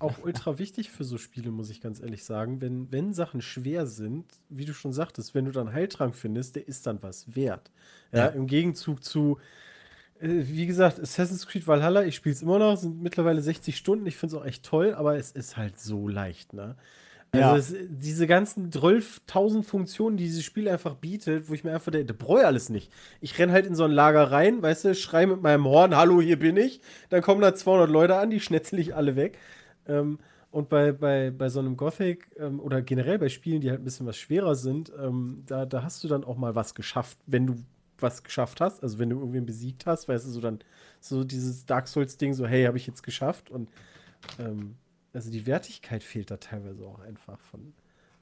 auch ultra wichtig für so Spiele, muss ich ganz ehrlich sagen. Wenn, wenn Sachen schwer sind, wie du schon sagtest, wenn du dann Heiltrank findest, der ist dann was wert. Ja, Ja. im Gegenzug zu, äh, wie gesagt, Assassin's Creed Valhalla, ich spiele es immer noch, sind mittlerweile 60 Stunden, ich finde es auch echt toll, aber es ist halt so leicht, ne? Also es, diese ganzen 12.000 Funktionen, die dieses Spiel einfach bietet, wo ich mir einfach denke, das brauche ich alles nicht. Ich renn halt in so ein Lager rein, weißt du, schrei mit meinem Horn, hallo, hier bin ich. Dann kommen da 200 Leute an, die schnetzel ich alle weg. Ähm, und bei, bei, bei so einem Gothic ähm, oder generell bei Spielen, die halt ein bisschen was schwerer sind, ähm, da, da hast du dann auch mal was geschafft, wenn du was geschafft hast. Also wenn du irgendwen besiegt hast, weißt du, so dann so dieses Dark Souls-Ding, so, hey, habe ich jetzt geschafft. Und ähm, also die Wertigkeit fehlt da teilweise auch einfach von.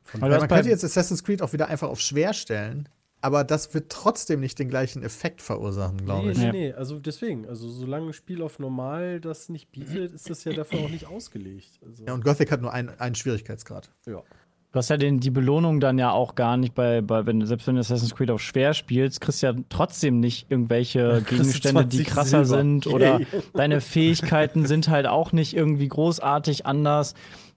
von man bei- könnte jetzt Assassin's Creed auch wieder einfach auf schwer stellen, aber das wird trotzdem nicht den gleichen Effekt verursachen, glaube nee, ich. nee, nee, also deswegen, also solange ein Spiel auf normal das nicht bietet, ist das ja dafür auch nicht ausgelegt. Also, Ja, und Gothic hat nur einen, einen Schwierigkeitsgrad. ja. Du hast ja den, die Belohnung dann ja auch gar nicht bei, bei wenn, selbst wenn du Assassin's Creed auf schwer spielst, kriegst du ja trotzdem nicht irgendwelche Gegenstände, die 20 krasser Silber. sind oder Yay. deine Fähigkeiten sind halt auch nicht irgendwie großartig anders.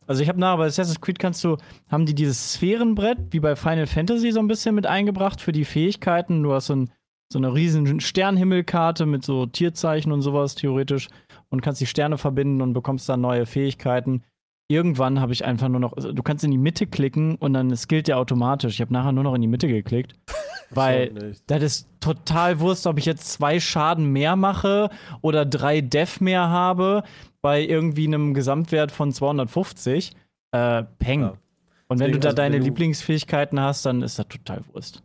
Also ich habe nach, bei Assassin's Creed kannst du, haben die dieses Sphärenbrett, wie bei Final Fantasy so ein bisschen mit eingebracht für die Fähigkeiten. Du hast so, ein, so eine riesen Sternhimmelkarte mit so Tierzeichen und sowas theoretisch und kannst die Sterne verbinden und bekommst dann neue Fähigkeiten. Irgendwann habe ich einfach nur noch, also du kannst in die Mitte klicken und dann skillt der automatisch. Ich habe nachher nur noch in die Mitte geklickt, weil das ist total Wurst, ob ich jetzt zwei Schaden mehr mache oder drei Def mehr habe bei irgendwie einem Gesamtwert von 250. Äh, Peng. Ja. Und wenn Deswegen, du da also deine Lieblingsfähigkeiten hast, dann ist das total Wurst.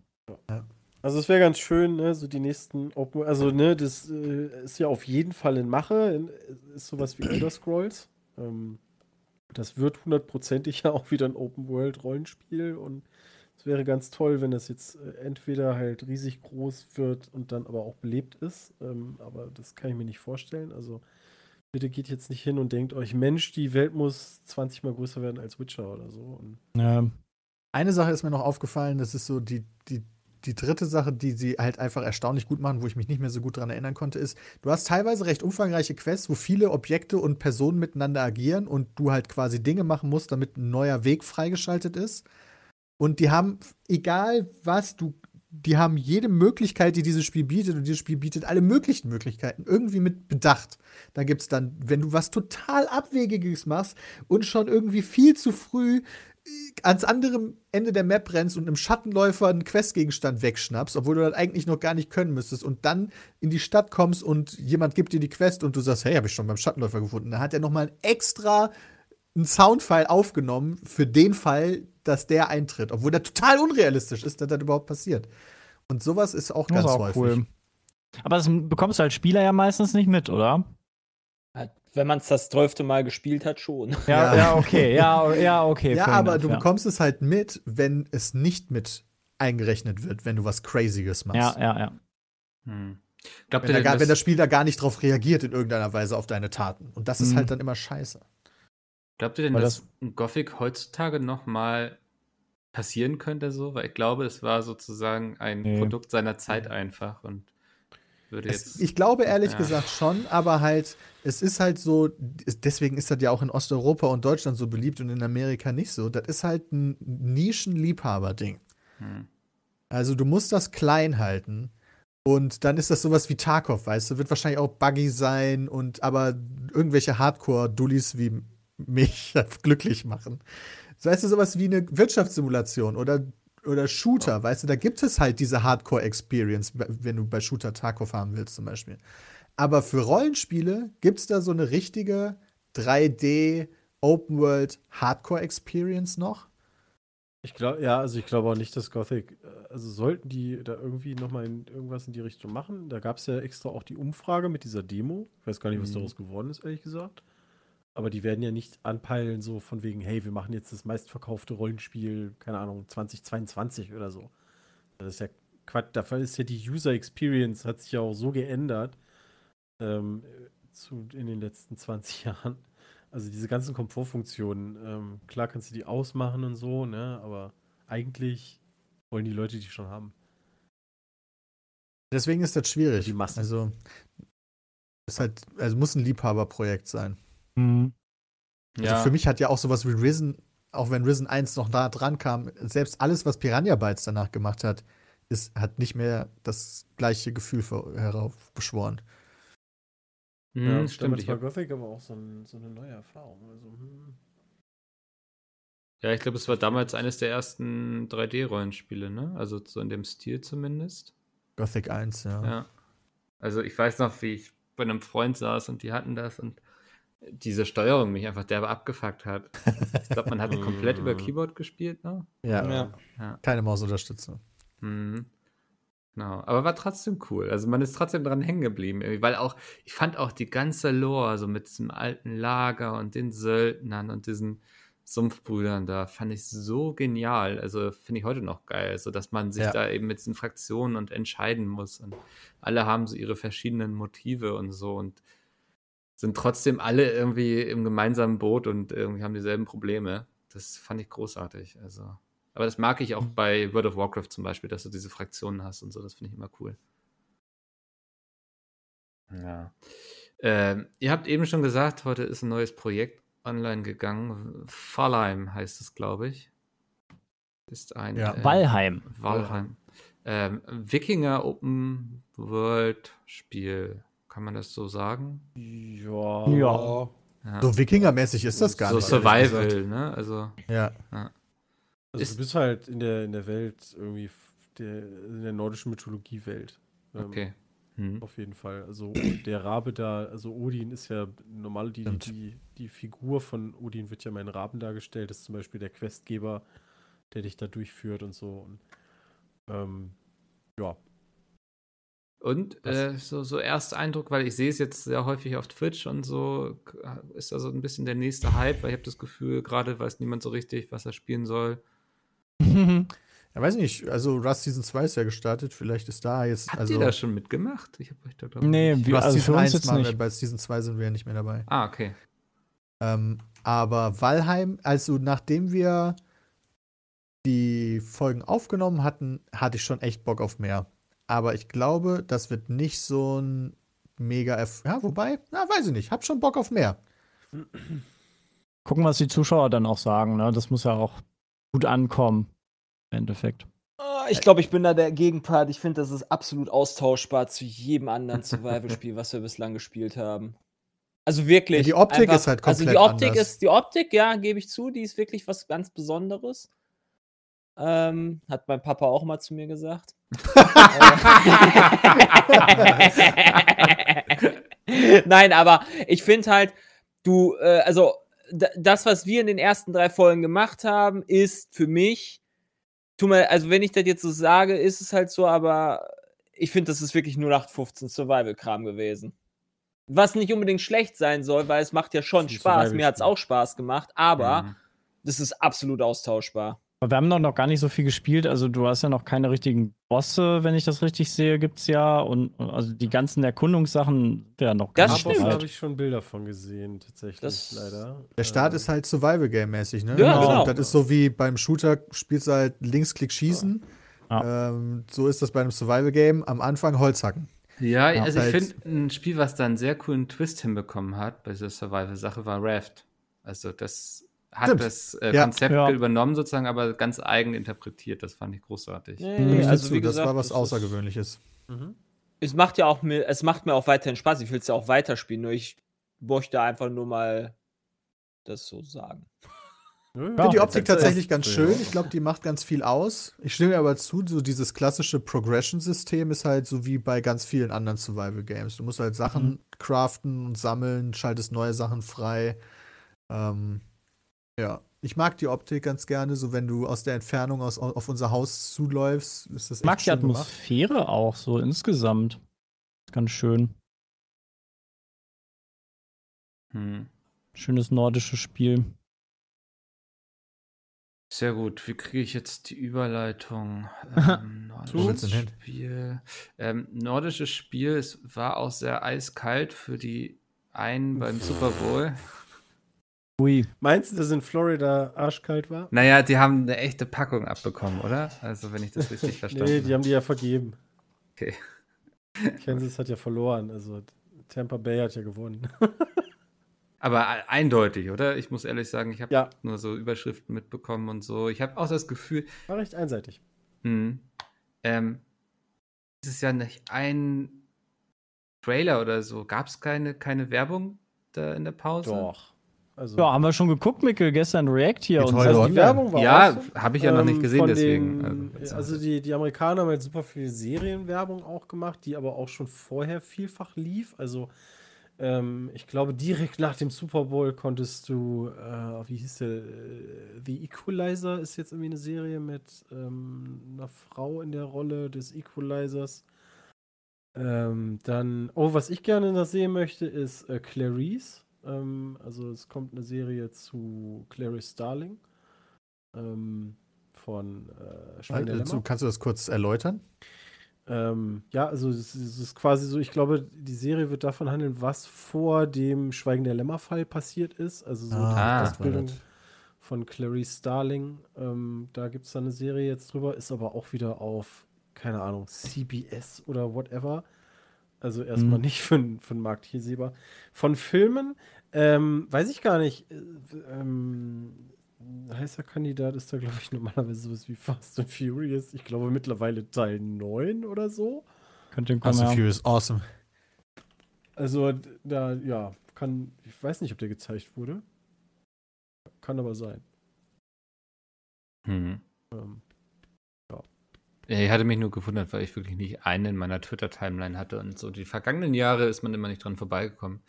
Also es wäre ganz schön, ne, so die nächsten Open, also ne, das äh, ist ja auf jeden Fall in Mache, in, ist sowas wie Elder Scrolls. Ähm, das wird hundertprozentig ja auch wieder ein Open World Rollenspiel und es wäre ganz toll, wenn das jetzt äh, entweder halt riesig groß wird und dann aber auch belebt ist, ähm, aber das kann ich mir nicht vorstellen. Also bitte geht jetzt nicht hin und denkt euch, Mensch, die Welt muss 20 mal größer werden als Witcher oder so. Und Ja. Eine Sache ist mir noch aufgefallen, das ist so die, die, die dritte Sache, die sie halt einfach erstaunlich gut machen, wo ich mich nicht mehr so gut dran erinnern konnte, ist, du hast teilweise recht umfangreiche Quests, wo viele Objekte und Personen miteinander agieren und du halt quasi Dinge machen musst, damit ein neuer Weg freigeschaltet ist. Und die haben, egal was du, die haben jede Möglichkeit, die dieses Spiel bietet, und dieses Spiel bietet alle möglichen Möglichkeiten, irgendwie mit Bedacht. Da gibt es dann, wenn du was total Abwegiges machst und schon irgendwie viel zu früh ans andere Ende der Map rennst und einem Schattenläufer einen Questgegenstand wegschnappst, obwohl du das eigentlich noch gar nicht können müsstest und dann in die Stadt kommst und jemand gibt dir die Quest und du sagst, hey, habe ich schon beim Schattenläufer gefunden. Da hat er noch mal extra einen Soundfile aufgenommen für den Fall, dass der eintritt, obwohl der total unrealistisch ist, dass das überhaupt passiert. Und sowas ist auch Das ganz ist auch häufig. cool. Aber das bekommst du als Spieler ja meistens nicht mit, oder? Wenn man es das zwölfte Mal gespielt hat, schon. Ja, Ja. ja, okay. Ja, ja, okay. Ja, aber enough, du ja. bekommst es halt mit, wenn es nicht mit eingerechnet wird, wenn du was Crazyes machst. Ja, ja, ja. Hm. Glaubt Wenn, ihr gar, dass, wenn das Spiel da gar nicht drauf reagiert in irgendeiner Weise auf deine Taten. Und das ist Mhm. halt dann immer scheiße. glaubt ihr denn, Weil dass ein Gothic heutzutage noch mal passieren könnte so? Weil ich glaube, es war sozusagen ein Nee. Produkt seiner Zeit einfach und Es, ich glaube ehrlich Ja. gesagt schon, aber halt, es ist halt so, deswegen ist das ja auch in Osteuropa und Deutschland so beliebt und in Amerika nicht so. Das ist halt ein Nischen-Liebhaber-Ding. Hm. Also du musst das klein halten. Und dann ist das sowas wie Tarkov, weißt du, wird wahrscheinlich auch buggy sein und aber irgendwelche Hardcore-Dullis wie mich glücklich machen. So weißt du, sowas wie eine Wirtschaftssimulation oder, oder Shooter, weißt du, da gibt es halt diese Hardcore-Experience, wenn du bei Shooter Tarkov haben willst zum Beispiel. Aber für Rollenspiele gibt es da so eine richtige 3D Open World Hardcore Experience noch? Ich glaube, ja, also ich glaube auch nicht, dass Gothic, äh, also sollten die da irgendwie nochmal irgendwas in die Richtung machen. Da gab es ja extra auch die Umfrage mit dieser Demo. Ich weiß gar nicht, was Mhm. daraus geworden ist, ehrlich gesagt. Aber die werden ja nicht anpeilen, so von wegen, hey, wir machen jetzt das meistverkaufte Rollenspiel, keine Ahnung, 2022 oder so. Das ist ja Quatsch. Dafür ist ja die User Experience, hat sich ja auch so geändert ähm, zu, in den letzten 20 Jahren. Also diese ganzen Komfortfunktionen, ähm, klar kannst du die ausmachen und so, ne? Aber eigentlich wollen die Leute die schon haben. Deswegen ist das schwierig. Die Massen. Also, ist halt, also muss ein Liebhaberprojekt sein. Mhm. Also für mich hat ja auch sowas wie Risen, auch wenn Risen 1 noch nah dran kam, selbst alles, was Piranha Bytes danach gemacht hat, ist, hat nicht mehr das gleiche Gefühl heraufbeschworen. Hm, Ja, stimmt. Ich war Gothic aber auch so, ein, so eine neue Erfahrung. Also, hm. ja, ich glaube, es war damals eines der ersten 3D-Rollenspiele, ne? Also so in dem Stil zumindest. Gothic 1, ja. Ja. Also ich weiß noch, wie ich bei einem Freund saß und die hatten das und diese Steuerung mich einfach derbe abgefuckt hat. Ich glaube, man hat komplett über Keyboard gespielt, ne? Ja. Ja. Keine Mausunterstützung. Mhm. Genau, aber war trotzdem cool. Also man ist trotzdem dran hängen geblieben, irgendwie, weil auch, ich fand auch die ganze Lore, so mit diesem alten Lager und den Söldnern und diesen Sumpfbrüdern da, fand ich so genial. Also finde ich heute noch geil, so dass man sich Ja. da eben mit diesen Fraktionen und entscheiden muss und alle haben so ihre verschiedenen Motive und so und sind trotzdem alle irgendwie im gemeinsamen Boot und irgendwie haben dieselben Probleme. Das fand ich großartig. Also, aber das mag ich auch bei World of Warcraft zum Beispiel, dass du diese Fraktionen hast und so. Das finde ich immer cool. Ja. Ähm, ihr habt eben schon gesagt, heute ist ein neues Projekt online gegangen. Valheim heißt es, glaube ich. Ist ein Ja. äh, Valheim. Valheim. Ähm, Wikinger Open World Spiel. Kann man das so sagen? Ja. Ja. Ja. So Wikinger-mäßig ist das gar so nicht. gesagt. Survival, ne? Also, Ja. Also Ist- du bist halt in der, in der Welt irgendwie, der, in der nordischen Mythologie-Welt. Ähm, okay. Hm. Auf jeden Fall. Also der Rabe da, also Odin ist ja normal, die, die, die Figur von Odin wird ja mein Raben dargestellt, das ist zum Beispiel der Questgeber, der dich da durchführt und so. Und, ähm, ja. Und äh, so, so Ersteindruck, weil ich sehe es jetzt sehr häufig auf Twitch und so, ist also ein bisschen der nächste Hype, weil ich habe das Gefühl, gerade weiß niemand so richtig, was er spielen soll. Ja, weiß nicht. Also Rust Season 2 ist ja gestartet. Vielleicht ist da jetzt. Habt also ihr da schon mitgemacht? Ich habe euch da glaube Nee, nicht. wir- Rust also Season für uns 1 jetzt wir, nicht. bei Season 2 sind wir ja nicht mehr dabei. Ah, okay. Ähm, aber Valheim, also nachdem wir die Folgen aufgenommen hatten, hatte ich schon echt Bock auf mehr. Aber ich glaube, das wird nicht so ein mega Erf Ja, wobei, na, weiß ich nicht. Hab schon Bock auf mehr. Gucken, was die Zuschauer dann auch sagen. Ne? Das muss ja auch gut ankommen. Im Endeffekt. Ah, Ich glaube, ich bin da der Gegenpart. Ich finde, das ist absolut austauschbar zu jedem anderen Survival-Spiel, was wir bislang gespielt haben. Also wirklich. Ja, die Optik ist halt Also die komplett Optik anders. ist, die Optik, ja, gebe ich zu, die ist wirklich was ganz Besonderes. Ähm, hat mein Papa auch mal zu mir gesagt. Nein, aber ich finde halt, du, äh, also das, was wir in den ersten drei Folgen gemacht haben, ist für mich, tu mal, also wenn ich das jetzt so sage, ist es halt so, aber ich finde, das ist wirklich nur 815 Survival-Kram gewesen. Was nicht unbedingt schlecht sein soll, weil es macht ja schon Spaß. Mir hat es auch Spaß gemacht, aber Mhm. das ist absolut austauschbar. Aber wir haben doch noch gar nicht so viel gespielt. Also du hast ja noch keine richtigen Bosse, wenn ich das richtig sehe, gibt's ja. Und und also die ganzen Erkundungssachen werden noch gar nicht da habe ich schon Bilder von gesehen, tatsächlich, Das- leider. Der Start Ähm, ist halt Survival-Game-mäßig, ne? Ja, Also, genau. Das ist so wie beim Shooter, spielst du halt Linksklick schießen. Ja. Ähm, so ist das bei einem Survival-Game. Am Anfang Holzhacken. Ja, Ja, also ich halt- finde, ein Spiel, was da einen sehr coolen Twist hinbekommen hat bei dieser Survival-Sache, war Raft. Also das hat Stimmt. das äh, Ja. Konzept Ja. übernommen sozusagen, aber ganz eigen interpretiert. Das fand ich großartig. Nee, Mhm. Stimme also zu, wie das gesagt, war was das ist- Außergewöhnliches. Mhm. Es macht ja auch mir, es macht mir auch weiterhin Spaß. Ich will es ja auch weiterspielen, nur ich möchte einfach nur mal das so sagen. Ja, ja. Ich finde die Optik das- tatsächlich ganz schön. Ich glaube, die macht ganz viel aus. Ich stimme mir aber zu, so dieses klassische Progression-System ist halt so wie bei ganz vielen anderen Survival-Games. Du musst halt Sachen craften und sammeln, schaltest neue Sachen frei. Ähm, ja. Ich mag die Optik ganz gerne, so wenn du aus der Entfernung aus, auf unser Haus zuläufst, ist das Ich mag die schön gemacht. Atmosphäre auch so insgesamt. Ganz schön. Hm. Schönes nordisches Spiel. Sehr gut. Wie kriege ich jetzt die Überleitung? Ähm, nordisches? Spiel. Ähm, nordisches Spiel, es war auch sehr eiskalt für die einen beim Super Bowl. Ui. Meinst du, dass in Florida arschkalt war? Naja, die haben eine echte Packung abbekommen, oder? Also, wenn ich das richtig verstanden Nee, die habe. haben die ja vergeben. Okay. Kansas hat ja verloren, also Tampa Bay hat ja gewonnen. Aber e- eindeutig, oder? Ich muss ehrlich sagen, ich habe Ja. nur so Überschriften mitbekommen und so. Ich habe auch das Gefühl, War recht einseitig. hm, ähm, es ist ja nicht ein Trailer oder so. Gab es keine, keine Werbung da in der Pause? Doch. Also, Ja, haben wir schon geguckt, Mikkel, gestern React hier und Holger so. die Werbung war Ja, habe ich ja noch nicht Ähm, gesehen, deswegen. Den, also, also die, die Amerikaner haben halt super viel Serienwerbung auch gemacht, die aber auch schon vorher vielfach lief. Also ähm, ich glaube, direkt nach dem Super Bowl konntest du, äh, wie hieß der, äh, The Equalizer ist jetzt irgendwie eine Serie mit ähm, einer Frau in der Rolle des Equalizers. Ähm, dann, oh, was ich gerne noch sehen möchte, ist äh, Clarice. Ähm, also es kommt eine Serie zu Clarice Starling ähm, von äh, Schwein der Also, Lämmer. kannst du das kurz erläutern? Ähm, ja, also es, es ist quasi so, ich glaube, die Serie wird davon handeln, was vor dem Schweigen der Lämmer-Fall passiert ist. Also so Ah, die Ausbildung von Clarice Starling. Ähm, da gibt es dann eine Serie jetzt drüber, ist aber auch wieder auf, keine Ahnung, CBS oder whatever. Also erstmal Mhm. nicht für, n- für den Markt hier sehbar. Von Filmen, ähm, weiß ich gar nicht. Äh, ähm, heißer Kandidat ist da, glaube ich, normalerweise sowas wie Fast and Furious. Ich glaube mittlerweile Teil 9 oder so. Könnte kommen, Fast and. Furious, awesome. Also da, ja, kann, ich weiß nicht, ob der gezeigt wurde. Kann aber sein. Hm. Ähm, Ich hatte mich nur gewundert, weil ich wirklich nicht einen in meiner Twitter-Timeline hatte und so. Die vergangenen Jahre ist man immer nicht dran vorbeigekommen.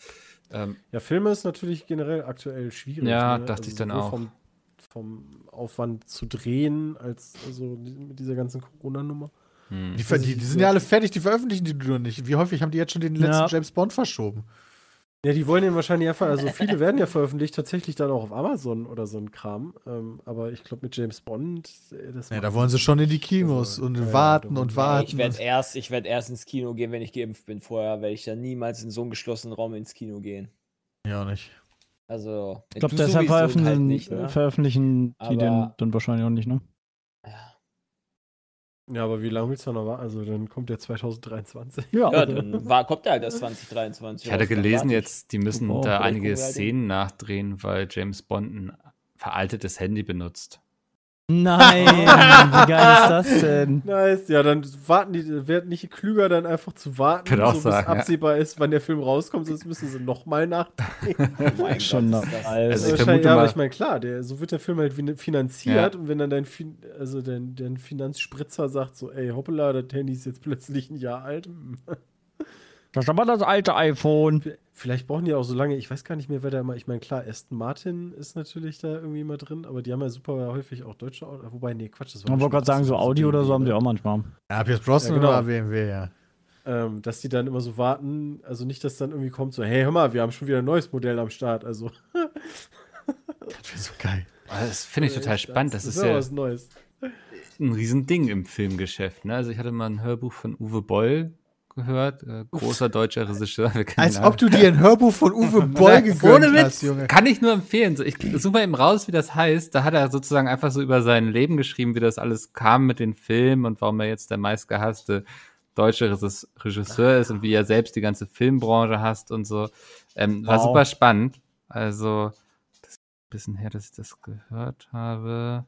Ähm, ja, Filme ist natürlich generell aktuell schwierig. Ja, ne? dachte ich dann auch. Vom, vom Aufwand zu drehen, als also mit dieser ganzen Corona-Nummer. hm. Die, die, die sind ja alle fertig, die veröffentlichen die nur nicht. Wie häufig haben die jetzt schon den letzten Ja. James Bond verschoben? Ja, die wollen den wahrscheinlich einfach, also viele werden ja veröffentlicht, tatsächlich dann auch auf Amazon oder so ein Kram. Ähm, aber ich glaube, mit James Bond, äh, das Ja, da wollen sie schon in die Kinos Also, und ja, warten und warten. Ich werde erst, ich werd erst ins Kino gehen, wenn ich geimpft bin. Vorher werde ich dann niemals in so einen geschlossenen Raum ins Kino gehen. ja, nicht. Also, Ich glaube, deshalb sowieso veröffentlichen, halt nicht, ne? veröffentlichen die den Aber- dann wahrscheinlich auch nicht, ne? Ja. Aber wie lange willst du noch warten? Also dann kommt der 2023. Ja, Ja, dann war, kommt er halt erst 2023. Ich hatte gelesen jetzt, die müssen Wow. da einige Szenen nachdrehen, weil James Bond ein veraltetes Handy benutzt. Nein, wie geil ist das denn? Nice. Ja, dann warten die, werden nicht klüger, dann einfach zu warten, so bis sagen, ja. absehbar ist, wann der Film rauskommt, sonst müssen sie nochmal nachdenken. Oh mein Schon Gott, das- Also ich wahrscheinlich- vermute ja, aber mal- ich meine, klar, der, so wird der Film halt fin- finanziert Ja. und wenn dann dein, fin also dein, dein Finanzspritzer sagt so, ey, hoppala, das Handy ist jetzt plötzlich ein Jahr alt. hm. Das ist aber das alte iPhone. Vielleicht brauchen die auch so lange, ich weiß gar nicht mehr, wer da immer, ich meine, klar, Aston Martin ist natürlich da irgendwie immer drin, aber die haben ja super häufig auch deutsche Autos, wobei, nee, Quatsch, das war Man wollte gerade sagen, so das Audi oder so haben die BMW, auch manchmal. Ja, Pierce Brosnan Ja, genau. oder BMW, ja. ähm, dass die dann immer so warten, also nicht, dass dann irgendwie kommt so, hey, hör mal, wir haben schon wieder ein neues Modell am Start, also. Das wäre so geil. Das finde ich total spannend. Das ist ja ja was Neues. ein Riesending im Filmgeschäft. Ne? Also ich hatte mal ein Hörbuch von Uwe Boll gehört, äh, großer deutscher Regisseur. Als ihn ob du dir ein Hörbuch von Uwe Boll Ohne gegönnt Witz, hast, Junge. Kann ich nur empfehlen. So, ich suche mal eben raus, wie das heißt. Da hat er sozusagen einfach so über sein Leben geschrieben, wie das alles kam mit den Filmen und warum er jetzt der meistgehasste deutsche Regis- Regisseur ist und wie er selbst die ganze Filmbranche hasst und so. Ähm, war Wow. super spannend. Also, bisschen her, dass ich das gehört habe.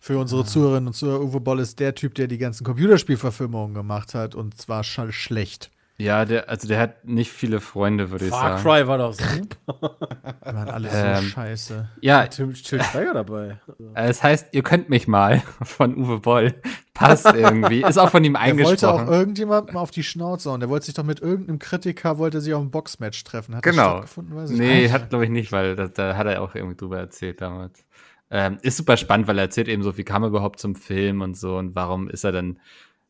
Für unsere Zuhörerinnen und Zuhörer, Uwe Boll ist der Typ, der die ganzen Computerspielverfilmungen gemacht hat und zwar schlecht. Ja, der, also der hat nicht viele Freunde, würde ich Far sagen. Cry war doch super. Die waren alle Ähm, so scheiße. Ja, Tim, Schweiger dabei. Also, äh, es heißt, ihr könnt mich mal von Uwe Boll. Passt irgendwie. Ist auch von ihm Er wollte auch eingesprochen. irgendjemandem auf die Schnauze hauen. Der wollte sich doch mit irgendeinem Kritiker, wollte sich auf ein Boxmatch treffen. Hat das Genau. stattgefunden? Weiß ich Nee, nicht. hat glaube ich nicht, weil da, da hat er auch irgendwie drüber erzählt damals. Ähm, ist super spannend, weil er erzählt eben so, wie kam er überhaupt zum Film und so und warum ist er dann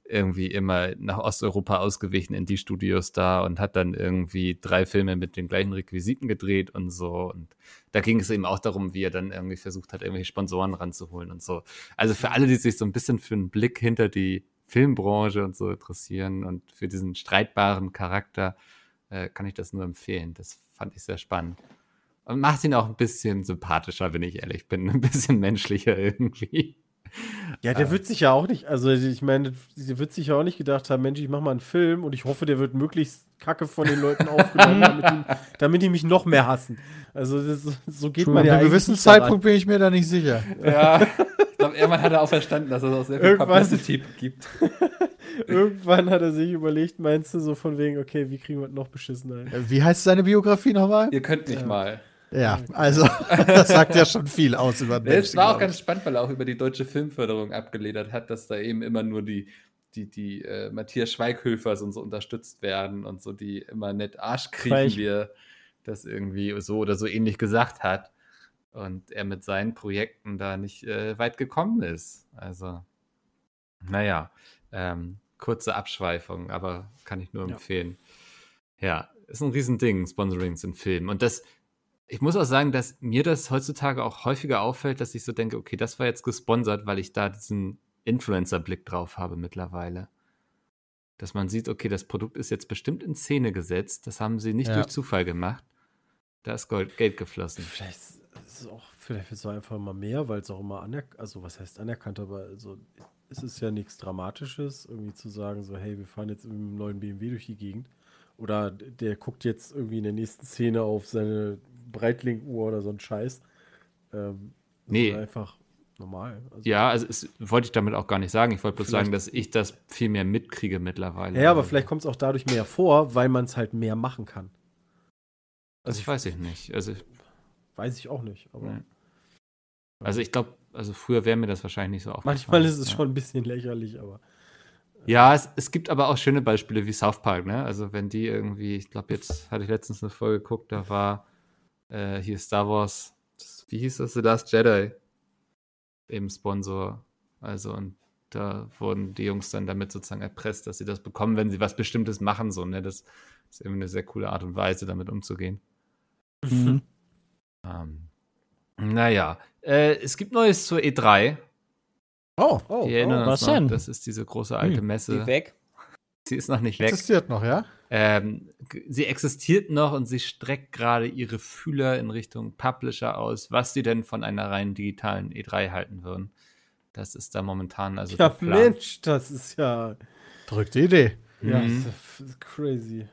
irgendwie immer nach Osteuropa ausgewichen in die Studios da und hat dann irgendwie drei Filme mit den gleichen Requisiten gedreht und so. Und da ging es eben auch darum, wie er dann irgendwie versucht hat, irgendwelche Sponsoren ranzuholen und so. Also für alle, die sich so ein bisschen für einen Blick hinter die Filmbranche und so interessieren und für diesen streitbaren Charakter, äh, kann ich das nur empfehlen. Das fand ich sehr spannend. Und macht ihn auch ein bisschen sympathischer, wenn ich ehrlich bin. Ein bisschen menschlicher irgendwie. Ja, der Ah. wird sich ja auch nicht, also ich meine, der wird sich ja auch nicht gedacht haben, Mensch, ich mach mal einen Film und ich hoffe, der wird möglichst kacke von den Leuten aufgenommen, damit, die, damit die mich noch mehr hassen. Also das, so geht An man ja einem eigentlich gewissen nicht daran. Zeitpunkt bin ich mir da nicht sicher. Ja, ich glaube, irgendwann hat er auch verstanden, dass es auch sehr viel Irgendwann- Publicity gibt. Irgendwann hat er sich überlegt, meinst du, so von wegen, okay, wie kriegen wir noch beschissener hin? Äh, Wie heißt seine Biografie nochmal? Ihr könnt nicht mal. Ja, also das sagt ja schon viel aus über den Es war auch ganz spannend, weil er auch über die deutsche Filmförderung abgeledert hat, dass da eben immer nur die, die, die äh, Matthias Schweighöfers und so unterstützt werden und so, die immer nett Arsch kriechen, Schweig. wie er das irgendwie so oder so ähnlich gesagt hat. Und er mit seinen Projekten da nicht äh, weit gekommen ist. Also, naja, ähm, kurze Abschweifung, aber kann ich nur Ja. empfehlen. Ja, ist ein Riesending, Sponsorings in Filmen. Und das, ich muss auch sagen, dass mir das heutzutage auch häufiger auffällt, dass ich so denke, okay, das war jetzt gesponsert, weil ich da diesen Influencer-Blick drauf habe mittlerweile. Dass man sieht, okay, das Produkt ist jetzt bestimmt in Szene gesetzt. Das haben sie nicht Ja. durch Zufall gemacht. Da ist Gold, Geld geflossen. Vielleicht ist es auch, vielleicht ist es einfach mal mehr, weil es auch immer anerkannt, also was heißt anerkannt, aber also es ist ja nichts Dramatisches, irgendwie zu sagen, so, hey, wir fahren jetzt mit einem neuen BMW durch die Gegend. Oder der guckt jetzt irgendwie in der nächsten Szene auf seine Breitling-Uhr oder so ein Scheiß. Ähm, Nee. einfach normal. Also, Ja, also es, wollte ich damit auch gar nicht sagen. Ich wollte bloß sagen, dass ich das viel mehr mitkriege mittlerweile. ja, aber Also, vielleicht kommt es auch dadurch mehr vor, weil man es halt mehr machen kann. Das weiß ich nicht. Also, Weiß ich auch nicht, aber Nee. also ich glaube, also früher wäre mir das wahrscheinlich nicht so aufgefallen. manchmal ist es ja. schon ein bisschen lächerlich, aber Ja, es, es gibt aber auch schöne Beispiele wie South Park, ne? Also wenn die irgendwie, ich glaube, jetzt hatte ich letztens eine Folge geguckt, da war äh, hier Star Wars, das, wie hieß das, The Last Jedi, eben Sponsor. Also und da wurden die Jungs dann damit sozusagen erpresst, dass sie das bekommen, wenn sie was Bestimmtes machen, so, ne? Das ist irgendwie eine sehr coole Art und Weise, damit umzugehen. Mhm. Ähm, naja, äh, es gibt Neues zur E3. Oh, oh, erinnern was noch, denn? das ist diese große alte Hm, Messe. Die weg. Sie ist noch nicht weg. existiert noch, ja? Ähm, sie existiert noch und sie streckt gerade ihre Fühler in Richtung Publisher aus, was sie denn von einer rein digitalen E3 halten würden. Das ist da momentan also ja. Mensch, das ist ja, Verrückte Idee. ja Mhm. das ist crazy.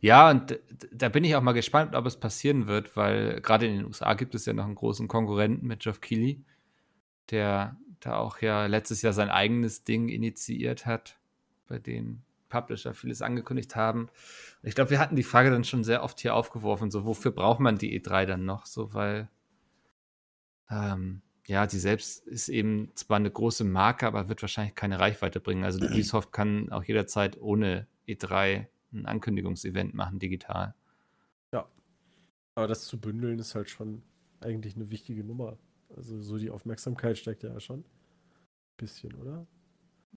Ja, und da bin ich auch mal gespannt, ob es passieren wird, weil gerade in den USA gibt es ja noch einen großen Konkurrenten mit Geoff Keighley, der da auch ja letztes Jahr sein eigenes Ding initiiert hat, bei dem Publisher vieles angekündigt haben. Ich glaube, wir hatten die Frage dann schon sehr oft hier aufgeworfen, so wofür braucht man die E3 dann noch, so weil ähm, ja, die selbst ist eben zwar eine große Marke, aber wird wahrscheinlich keine Reichweite bringen. Also Ubisoft kann auch jederzeit ohne E3 ein Ankündigungsevent machen, digital. Aber das zu bündeln ist halt schon eigentlich eine wichtige Nummer. Also so die Aufmerksamkeit steigt ja schon ein bisschen, oder?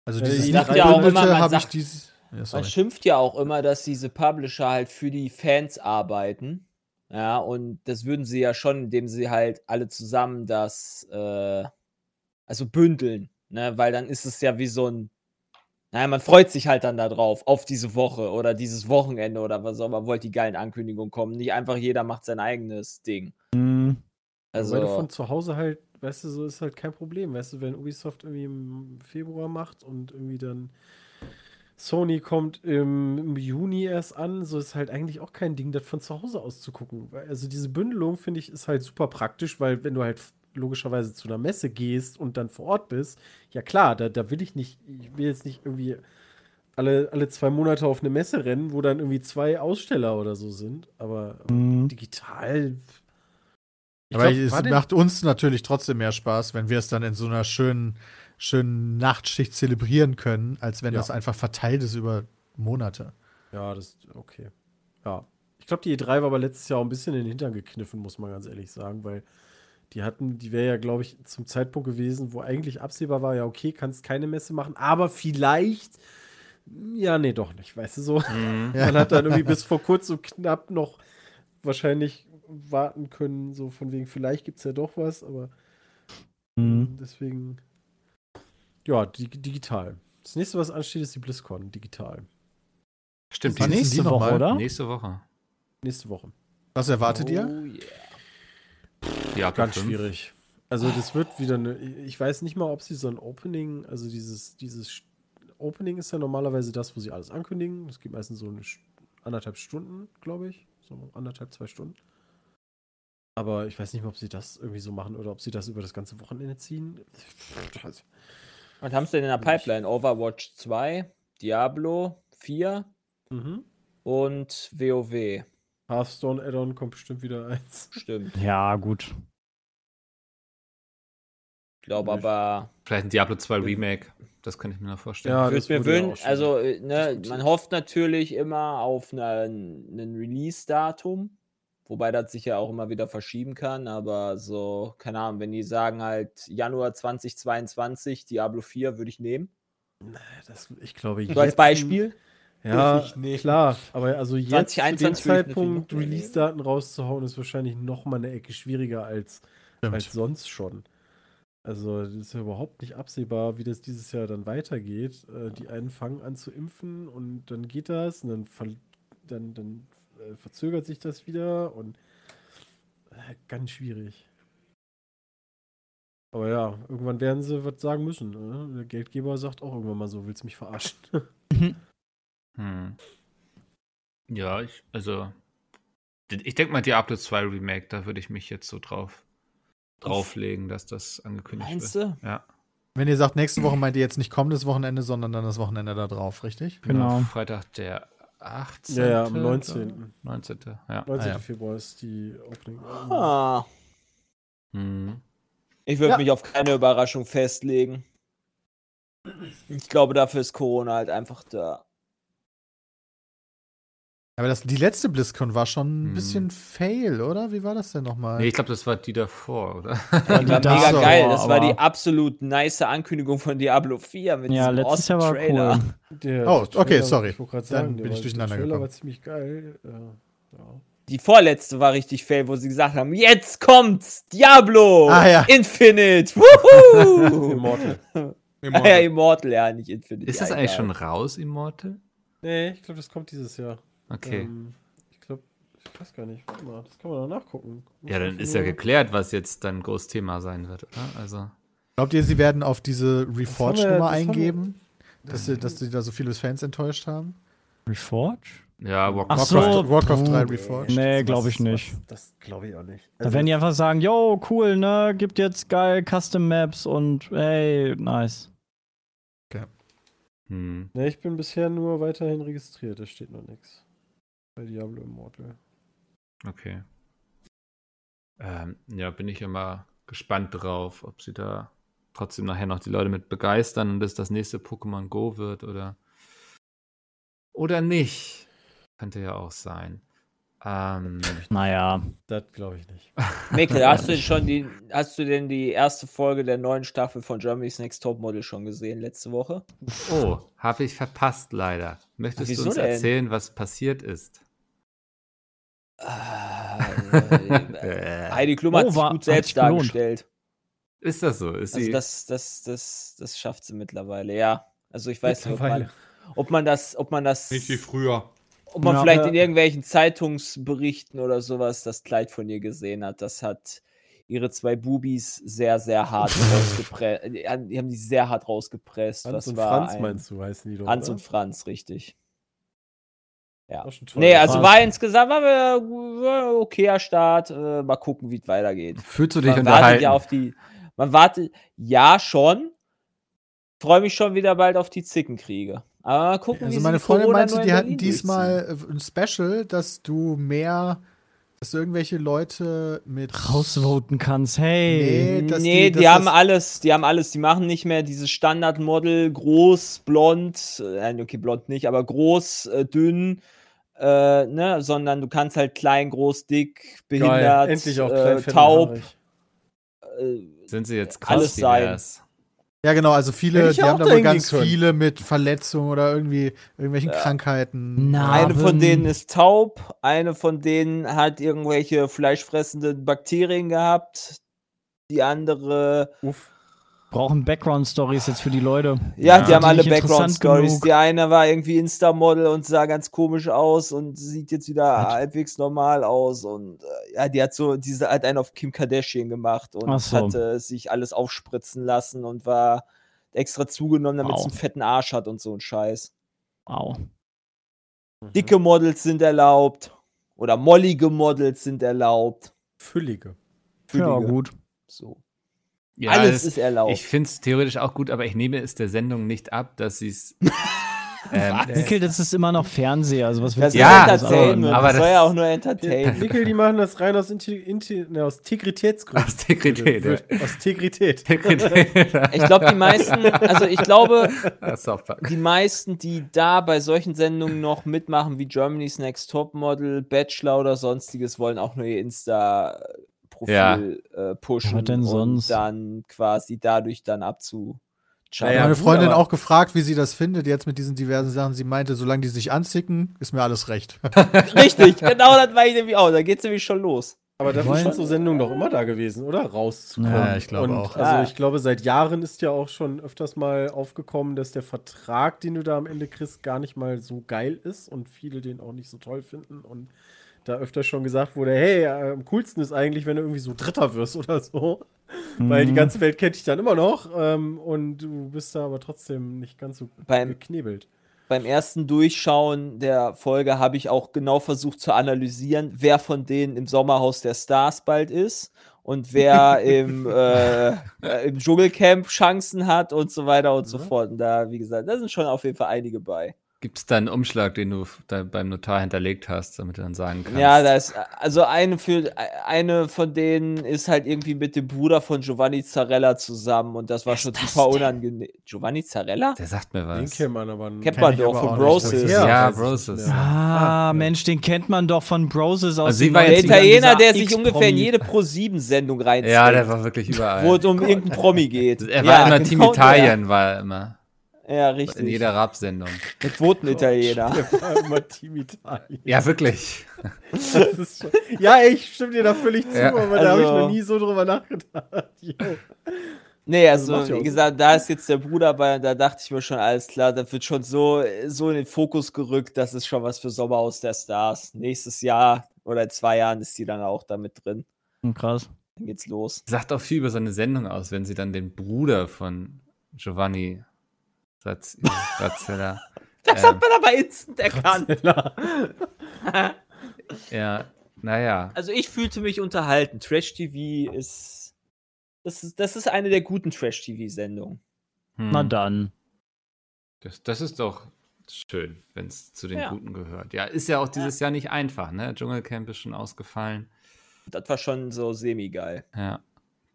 Also Äh, dieses ich sag nicht ja auch immer, man habe ich sagt- dieses. Ja, Man schimpft ja auch immer, dass diese Publisher halt für die Fans arbeiten. Ja, und das würden sie ja schon, indem sie halt alle zusammen das, äh, also bündeln, ne? Weil dann ist es ja wie so ein, naja, man freut sich halt dann da drauf, auf diese Woche oder dieses Wochenende oder was auch immer, wollt die geilen Ankündigungen kommen. Nicht einfach jeder macht sein eigenes Ding. Mhm. Also, Weil du von zu Hause halt, weißt du, so ist halt kein Problem. Weißt du, wenn Ubisoft irgendwie im Februar macht und irgendwie dann Sony kommt im, im Juni erst an, so ist halt eigentlich auch kein Ding, das von zu Hause aus zu gucken. Also diese Bündelung finde ich ist halt super praktisch, weil wenn du halt logischerweise zu einer Messe gehst und dann vor Ort bist, ja klar, da, da will ich nicht, ich will jetzt nicht irgendwie alle, alle zwei Monate auf eine Messe rennen, wo dann irgendwie zwei Aussteller oder so sind, aber Mhm. digital. Aber glaub, es macht uns natürlich trotzdem mehr Spaß, wenn wir es dann in so einer schönen, schönen Nachtschicht zelebrieren können, als wenn Ja. das einfach verteilt ist über Monate. Ja, das okay. Ja. Ich glaube, die E3 war aber letztes Jahr auch ein bisschen in den Hintern gekniffen, muss man ganz ehrlich sagen, weil die hatten, die wäre ja, glaube ich, zum Zeitpunkt gewesen, wo eigentlich absehbar war, ja, okay, kannst keine Messe machen, aber vielleicht, ja, nee, doch nicht, weißt du so. Mhm. Ja. Man hat dann irgendwie bis vor kurzem knapp noch wahrscheinlich warten können, so von wegen, vielleicht gibt es ja doch was, aber Mhm. deswegen, ja, di digital. Das nächste, was ansteht, ist die BlizzCon, digital. Stimmt, die ist Nächste die Woche, oder? nächste Woche. Nächste Woche. Was erwartet ihr? Oh, yeah. Diablo Ganz 5. schwierig. Also das wird wieder eine. Ich weiß nicht mal, ob sie so ein Opening, also dieses, dieses Opening ist ja normalerweise das, wo sie alles ankündigen. Das geht meistens so eine anderthalb Stunden, glaube ich. So anderthalb, zwei Stunden. Aber ich weiß nicht mal, ob sie das irgendwie so machen oder ob sie das über das ganze Wochenende ziehen. Was haben sie denn in der Pipeline? Overwatch 2, Diablo 4 mhm. und WoW. Hearthstone Add-on kommt bestimmt wieder eins. Stimmt. Ja, gut. Ich glaube aber, Vielleicht ein Diablo 2 Remake. Das könnte ich mir noch vorstellen. Ja, ich das würde mir wurde ja wünschen, also äh, ne, man hofft natürlich immer auf einen, einen Release-Datum, wobei das sich ja auch immer wieder verschieben kann, aber so, keine Ahnung, wenn die sagen halt Januar 2022, Diablo 4 würde ich nehmen. Das, ich glaube, So als Beispiel. Ja, klar. Aber also jetzt zu dem 2021 würde ich Zeitpunkt Release-Daten rauszuhauen, ist wahrscheinlich noch mal eine Ecke schwieriger als, als sonst schon. Also das ist ja überhaupt nicht absehbar, wie das dieses Jahr dann weitergeht. Äh, die einen fangen an zu impfen und dann geht das und dann, ver dann, dann äh, verzögert sich das wieder und äh, ganz schwierig. Aber ja, irgendwann werden sie was sagen müssen. Ne? Der Geldgeber sagt auch irgendwann mal so, willst du mich verarschen? Hm. Ja, ich, also. Ich denke mal, Diablo 2 Remake, da würde ich mich jetzt so drauf drauflegen, dass das angekündigt Meinst wird. du? Ja. Wenn ihr sagt, nächste Woche meint ihr jetzt nicht kommendes Wochenende, sondern dann das Wochenende da drauf, richtig? Genau. Freitag der 18. Ja, ja, am 19. 19. Ja. 19. Ah, ja. Februar ist die Opening. Ah, Hm. ich würde Ja. mich auf keine Überraschung festlegen. Ich glaube, dafür ist Corona halt einfach da. Aber das, die letzte BlizzCon war schon ein Hm. bisschen fail, oder? Wie war das denn nochmal? Nee, ich glaube, das war die davor, oder? Ja, die war mega geil. Das war die absolut nice Ankündigung von Diablo 4 mit Ja, diesem letztes Jahr war Trailer. cool. Der, Oh, okay, sorry. Ich gerade Dann sagen, bin ich durcheinander Der Trailer gekommen. war ziemlich geil. Ja, ja. Die vorletzte war richtig fail, wo sie gesagt haben: Jetzt kommt's! Diablo! Ah, ja. Infinite! Wuhu! Immortal. ah, ja, Immortal, ja, nicht Infinite. Ist das ja, eigentlich egal. schon raus, Immortal? Nee, ich glaube, das kommt dieses Jahr. Okay. Ähm, ich glaube, ich weiß gar nicht. Warte mal, das kann man noch nachgucken. Muss ja, dann ist ja geklärt, was jetzt dann groß Thema sein wird, oder? Also. Glaubt ihr, sie werden auf diese Reforge-Nummer wir- eingeben? Dass sie, dass sie da so viele Fans enttäuscht haben? Reforge? Ja, Warcraft. Ach so. Warcraft, Warcraft 3 Puh. Reforged. Nee, glaube ich nicht. was- Das glaube ich auch nicht. Da werden die einfach sagen, yo, cool, ne? Gibt jetzt geil Custom Maps und hey, nice. Hm. Ne, ich bin bisher nur weiterhin registriert. Da steht noch nichts. Bei Diablo Immortal. Okay. Ähm, ja, bin ich immer gespannt drauf, ob sie da trotzdem nachher noch die Leute mit begeistern und es das nächste Pokémon Go wird oder oder nicht. Könnte ja auch sein. Ähm, Naja. Das glaube ich nicht. Mikkel, hast du denn schon die, hast du denn die erste Folge der neuen Staffel von Germany's Next Topmodel schon gesehen letzte Woche? oh, habe ich verpasst leider. Möchtest Wieso du uns denn? erzählen, was passiert ist? Äh, Heidi Klum hat Oh, sich gut selbst dargestellt. Ist das so? Ist Also sie das, das, das, das schafft sie mittlerweile, ja. Also ich weiß nicht, ob man, ob man das, ob man das, Nicht wie früher. ob man Ja. vielleicht in irgendwelchen Zeitungsberichten oder sowas das Kleid von ihr gesehen hat. Das hat ihre zwei Bubis sehr, sehr hart rausgepresst. Die haben die haben die sehr hart rausgepresst. Hans das und war Franz ein, meinst du, heißen die doch. Hans oder? und Franz, richtig. Ja. Nee, also war insgesamt war ein okayer Start. Äh, mal gucken, wie es weitergeht. Fühlst du dich Man wartet ja auf die. Man wartet, ja schon. Freue mich schon wieder bald auf die Zickenkriege. Aber mal gucken, wie Also sie meine Freundin Corona meinte, die hatten diesmal äh, ein Special, dass du mehr, dass du irgendwelche Leute mit Rausvoten kannst, hey. Nee, dass nee, die- die, haben alles, die haben alles, die machen nicht mehr dieses Standardmodel, groß, blond, äh, nein, okay, blond nicht, aber groß, äh, dünn, äh, ne, sondern du kannst halt klein, groß, dick, behindert, äh, taub, äh, Sind sie jetzt alles krass sein. divers? Ja, genau, also viele, die haben da wohl dahin ganz können. viele mit Verletzungen oder irgendwie irgendwelchen Krankheiten. Na. Eine von Narben. denen ist taub, eine von denen hat irgendwelche fleischfressenden Bakterien gehabt, die andere Uff. Brauchen Background-Stories jetzt für die Leute. Ja, Ja. die haben alle Background-Stories. Die eine war irgendwie Insta-Model und sah ganz komisch aus und sieht jetzt wieder Was? halbwegs normal aus. Und äh, ja, die hat so, diese hat einen auf Kim Kardashian gemacht und so. hatte sich alles aufspritzen lassen und war extra zugenommen, damit Wow. sie einen fetten Arsch hat und so ein Scheiß. Wow. Dicke Models sind erlaubt. Oder mollige Models sind erlaubt. Füllige. Ja, Füllige. gut. So. Ja, Alles es- ist erlaubt. Ich finde es theoretisch auch gut, aber ich nehme es der Sendung nicht ab, dass sie es. ähm, Nickel, das ist immer noch Fernseher. Also was das Ja? Entertainment. aber das soll das- ja auch nur Entertainment. Nickel, die machen das rein aus, Inti Inti ne, aus Integritätsgründen. aus Integrität. ja. Wird- Aus Integrität. Ich glaube, die meisten, also ich glaube, die meisten, die da bei solchen Sendungen noch mitmachen, wie Germany's Next Topmodel, Bachelor oder sonstiges, wollen auch nur ihr Insta-Profil Ja. äh, pushen denn und sonst? dann quasi dadurch dann abzu. Naja, Meine Freundin auch gefragt, wie sie das findet, jetzt mit diesen diversen Sachen. Sie meinte, solange die sich anzicken, ist mir alles recht. Richtig, genau das war ich nämlich auch. Da geht's nämlich schon los. Aber dafür Wollen- sind so Sendungen doch immer da gewesen, oder? Rauszukommen. Ja, ich glaube Und auch. Also Ja. ich glaube, seit Jahren ist ja auch schon öfters mal aufgekommen, dass der Vertrag, den du da am Ende kriegst, gar nicht mal so geil ist und viele den auch nicht so toll finden. Und da öfter schon gesagt wurde, hey, am coolsten ist eigentlich, wenn du irgendwie so Dritter wirst oder so. Weil Mhm. die ganze Welt kennt dich dann immer noch ähm, und du bist da aber trotzdem nicht ganz so Beim- geknebelt. Beim ersten Durchschauen der Folge habe ich auch genau versucht zu analysieren, wer von denen im Sommerhaus der Stars bald ist und wer im, äh, äh, im Dschungelcamp Chancen hat und so weiter und so fort. Und da, wie gesagt, da sind schon auf jeden Fall einige bei. Gibt es da einen Umschlag, den du beim Notar hinterlegt hast, damit du dann sagen kannst? Ja, da ist, also eine für eine von denen ist halt irgendwie mit dem Bruder von Giovanni Zarella zusammen und das war Wer schon super unangenehm. Giovanni Zarella? Der sagt mir Den was. kennt man aber. Kennt Kenn man doch von nicht. Broses. Ja, Ja, Broses. nicht. Ah, Ah, Mensch, den kennt man doch von Broses aus Also sie den war Der jetzt 90ern, Italiener, der sich ungefähr in jede Pro-7-Sendung reinzieht. Ja, der war wirklich überall. wo es um irgendeinen Promi geht. er war ja, immer Team genau Italien, war er immer. Ja, richtig. In jeder Rap-Sendung. Mit Quoten-Italiener. Der war immer Team Italien. Ja, wirklich. Das ist schon, ja, ich stimme dir da völlig zu, Ja. aber da habe ich Also- noch nie so drüber nachgedacht. Nee, Also also wie gesagt, da ist jetzt der Bruder bei und da dachte ich mir schon, alles klar, da wird schon so, so in den Fokus gerückt, das ist schon was für Sommerhaus der Stars. Nächstes Jahr oder in zwei Jahren ist die dann auch damit drin. Hm, Krass. Dann geht's los. Sagt auch viel über seine Sendung aus, wenn sie dann den Bruder von Giovanni Razzella. Das Ähm. hat man aber instant erkannt. Ja, naja. Also ich fühlte mich unterhalten. Trash TV ist das ist, das ist eine der guten Trash TV Sendungen. Hm. Na dann. Das, das ist doch schön, wenn es zu den Ja. Guten gehört. Ja, ist ja auch dieses Jahr nicht einfach, ne? Dschungelcamp ist schon ausgefallen. Das war schon so semi geil. Ja.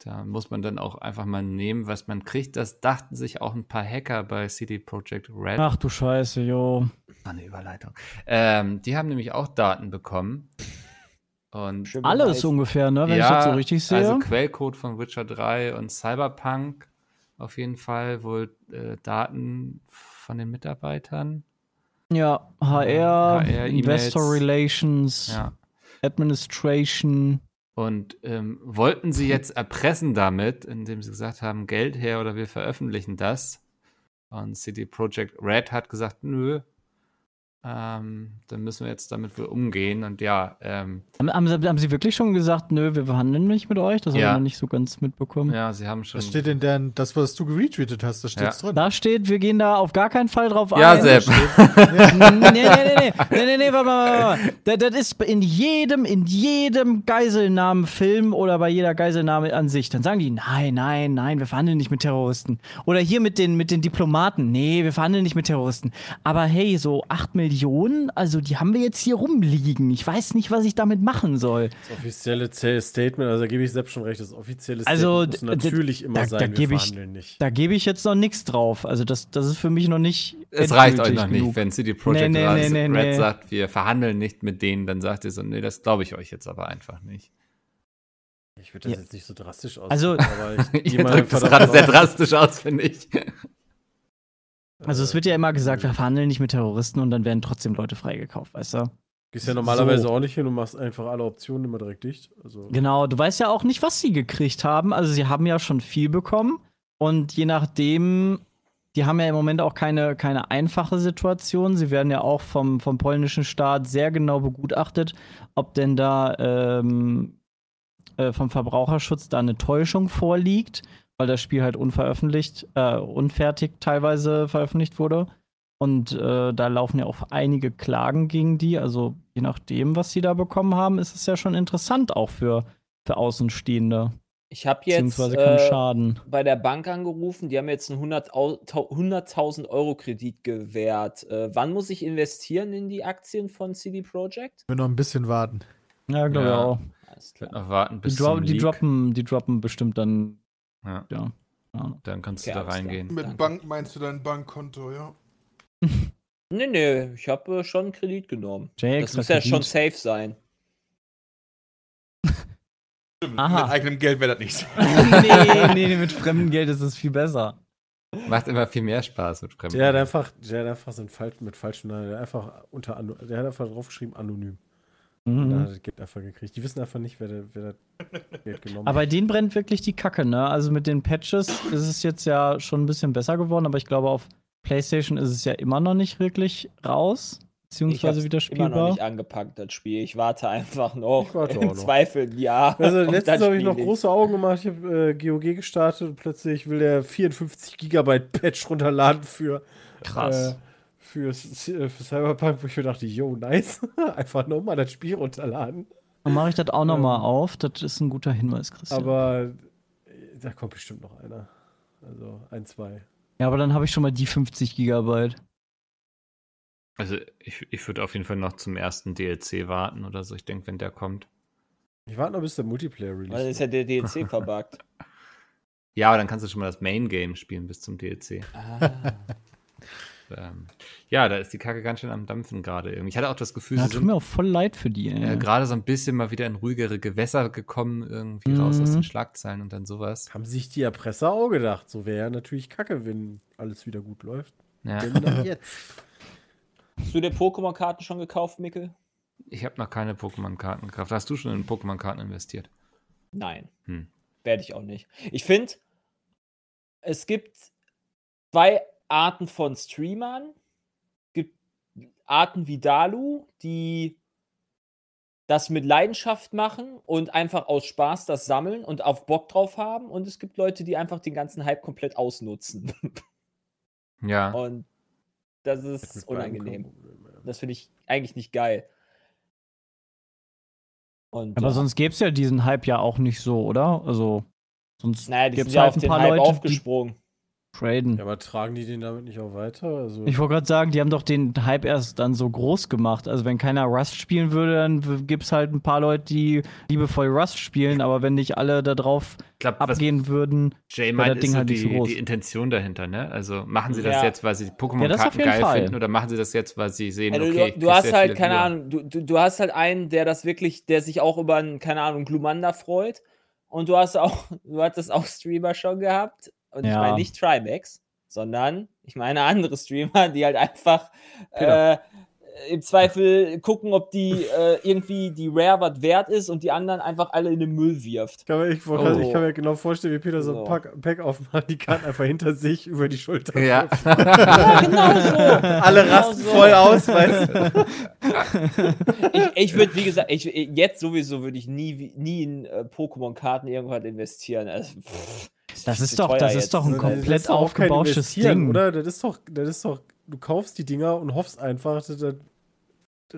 Da muss man dann auch einfach mal nehmen, was man kriegt. Das dachten sich auch ein paar Hacker bei CD Projekt Red. Ach du Scheiße, jo. Ah, eine Überleitung. Ähm, die haben nämlich auch Daten bekommen. Und Schön Alles beweisen. ungefähr, ne? Wenn ich das so richtig sehe. Also Quellcode von Witcher 3 und Cyberpunk auf jeden Fall, wohl äh, Daten von den Mitarbeitern. ja, HR, HR, Investor. Relations, Ja. Administration. Und ähm, wollten sie jetzt erpressen damit, indem sie gesagt haben, Geld her oder wir veröffentlichen das. Und CD Projekt Red hat gesagt, nö, ähm, dann müssen wir jetzt damit wohl umgehen. Und ja, ähm, Haben, haben, sie, haben Sie wirklich schon gesagt, nö, wir verhandeln nicht mit euch? Das habe Ja. ich noch nicht so ganz mitbekommen. ja, sie haben schon. Was steht denn denn, das, was du geretweetet hast, da steht's drin. Da steht, wir gehen da auf gar keinen Fall drauf ja, ein. Sepp. nee, nee, nee, nee, nee, nee, nee, warte mal, warte mal. Das, das ist in jedem, in jedem Geiselnahmenfilm oder bei jeder Geiselnahme an sich. Dann sagen die, nein, nein, nein, wir verhandeln nicht mit Terroristen. Oder hier mit den, mit den Diplomaten, nee, wir verhandeln nicht mit Terroristen. Aber hey, so 8 Millionen, also die haben wir jetzt hier rumliegen. Ich weiß nicht, was ich damit machen soll. Das offizielle Statement, also da gebe ich selbst schon recht, das offizielle Also, Statement muss natürlich immer da- sein, da wir gebe ich- verhandeln nicht. Da gebe ich jetzt noch nichts drauf. Also das, das ist für mich noch nicht. Es reicht euch noch nicht, genug. wenn CD Projekt Nee, nee, Red, nee, nee, Red nee. sagt, wir verhandeln nicht mit denen, dann sagt ihr so, nee, das glaube ich euch jetzt aber einfach nicht. Ich würde das Ja. jetzt nicht so drastisch aus. Also- aber ich mal drückt das gerade sehr drastisch aus, finde ich. Also es wird ja immer gesagt, wir verhandeln nicht mit Terroristen und dann werden trotzdem Leute freigekauft, weißt du? Gehst ja normalerweise So. auch nicht hin und machst einfach alle Optionen immer direkt dicht. Also, Genau, du weißt ja auch nicht, was sie gekriegt haben. Also sie haben ja schon viel bekommen Und je nachdem, die haben ja im Moment auch keine, keine einfache Situation. Sie werden ja auch vom, vom polnischen Staat sehr genau begutachtet, ob denn da ähm, äh, vom Verbraucherschutz da eine Täuschung vorliegt, weil das Spiel halt unveröffentlicht, äh, unfertig teilweise veröffentlicht wurde. Und äh, da laufen ja auch einige Klagen gegen die. Also je nachdem, was sie da bekommen haben, ist es ja schon interessant auch für, für Außenstehende. Ich habe jetzt Beziehungsweise keinen äh, Schaden. bei der Bank angerufen, die haben jetzt einen 100 Au- tau- 100.000 Euro Kredit gewährt. Äh, wann muss ich investieren in die Aktien von CD Projekt? Wir noch ein bisschen warten. Ja, glaube ich Ja. auch. Noch warten bis Die, dro zum die, droppen, die droppen bestimmt dann, Ja, ja. dann kannst Okay, du da reingehen. Mit Danke. Bank meinst du dein Bankkonto, ja? Nee, nee, ich habe äh, schon einen Kredit genommen. Jay, Das muss ja Kredit. schon safe sein. Stimmt, Aha. Mit eigenem Geld wäre das nichts. nee, nee, nee, mit fremdem Geld ist es viel besser. Macht immer viel mehr Spaß mit Fremden. Der hat einfach, der hat einfach so ein mit falschen Namen, der hat einfach unter der hat einfach draufgeschrieben anonym. Hat Mhm. er das Geld einfach gekriegt. Die wissen einfach nicht, wer, der, wer das Geld genommen Aber bei hat. denen brennt wirklich die Kacke, ne? Also mit den Patches ist es jetzt ja schon ein bisschen besser geworden, aber ich glaube, auf PlayStation ist es ja immer noch nicht wirklich raus, Ich beziehungsweise hab's wieder immer noch spielbar. nicht angepackt, das Spiel. Ich warte einfach noch. Ich warte Im auch noch. Zweifel Jahr. Also letztens habe ich noch große Augen gemacht. Ich habe äh, GOG gestartet und plötzlich will der 54 Gigabyte Patch runterladen für Krass. Äh, für, äh, für Cyberpunk, wo ich mir dachte, yo, nice. Einfach nochmal das Spiel runterladen. Dann mache ich das auch nochmal Ähm, auf. Das ist ein guter Hinweis, Christian. Aber äh, da kommt bestimmt noch einer. Also ein, zwei. ja, aber dann habe ich schon mal die 50 Gigabyte. Also ich, ich würde auf jeden Fall noch zum ersten DLC warten oder so. Ich denke, wenn der kommt. Ich warte noch, bis der Multiplayer release Weil dann ist ja der DLC verbuggt. Ja, aber dann kannst du schon mal das Main Game spielen bis zum DLC. Ah. Ähm, ja, da ist die Kacke ganz schön am Dampfen gerade irgendwie. Ich hatte auch das Gefühl, Ja, sie tut sind mir auch voll leid für die. äh, Ey. gerade so ein bisschen mal wieder in ruhigere Gewässer gekommen, irgendwie raus aus Mhm. den Schlagzeilen und dann sowas. Haben sich die Erpresser auch gedacht. So wäre ja natürlich kacke, wenn alles wieder gut läuft. Ja. Denn dann jetzt. Hast du dir Pokémon-Karten schon gekauft, Mikkel? Ich habe noch keine Pokémon-Karten gekauft. Hast du schon in Pokémon-Karten investiert? Nein. Hm. Werde ich auch nicht. Ich finde, es gibt zwei Arten von Streamern. Es gibt Arten wie Dalu, die das mit Leidenschaft machen und einfach aus Spaß das sammeln und auf Bock drauf haben. Und es gibt Leute, die einfach den ganzen Hype komplett ausnutzen. Ja. Und das ist beiden unangenehm. Das finde ich eigentlich nicht geil. Und, Aber ja. sonst gäbe es ja diesen Hype ja auch nicht so, oder? Also, sonst naja, die gibt's sind ja halt auf ein den paar Hype Leute, die aufgesprungen. Traden. Ja, aber tragen die den damit nicht auch weiter? Also, Ich wollte gerade sagen, die haben doch den Hype erst dann so groß gemacht. Also wenn keiner Rust spielen würde, dann gibt es halt ein paar Leute, die liebevoll Rust spielen, aber wenn nicht alle da drauf was abgehen würden. Jay wäre das ist Ding so halt nicht so die, groß. die Intention dahinter, ne? Also machen sie das Ja. jetzt, weil sie die Ja, Pokémon-Karten jeden geil Fall. finden oder machen sie das jetzt, weil sie sehen, Also, okay, du, ich du hast halt, keine. Ahnung, du, du, du hast halt einen, der das wirklich, der sich auch über einen, keine Ahnung, Glumanda freut. Und du hast auch, du hattest auch Streamer schon gehabt. Und ich Ja. meine nicht Trimax, sondern ich meine andere Streamer, die halt einfach äh, im Zweifel gucken, ob die äh, irgendwie die Rare was wert ist und die anderen einfach alle in den Müll wirft. ich, kann mir, ich, Oh. grad- ich kann mir genau vorstellen, wie Peter so So. ein Pack, Pack aufmacht, die Karten einfach hinter sich über die Schulter Ja. Ja, genau so. Alle Genau rasten so. voll aus, weißt du? ich, ich würde, wie gesagt, ich, jetzt sowieso würde ich nie, nie in äh, Pokémon-Karten irgendwas investieren. Also, pff, Das ist doch- teuer das ist doch ein komplett Investieren, Ding. Oder? Das ist doch, das ist doch, du kaufst die Dinger und hoffst einfach, dass da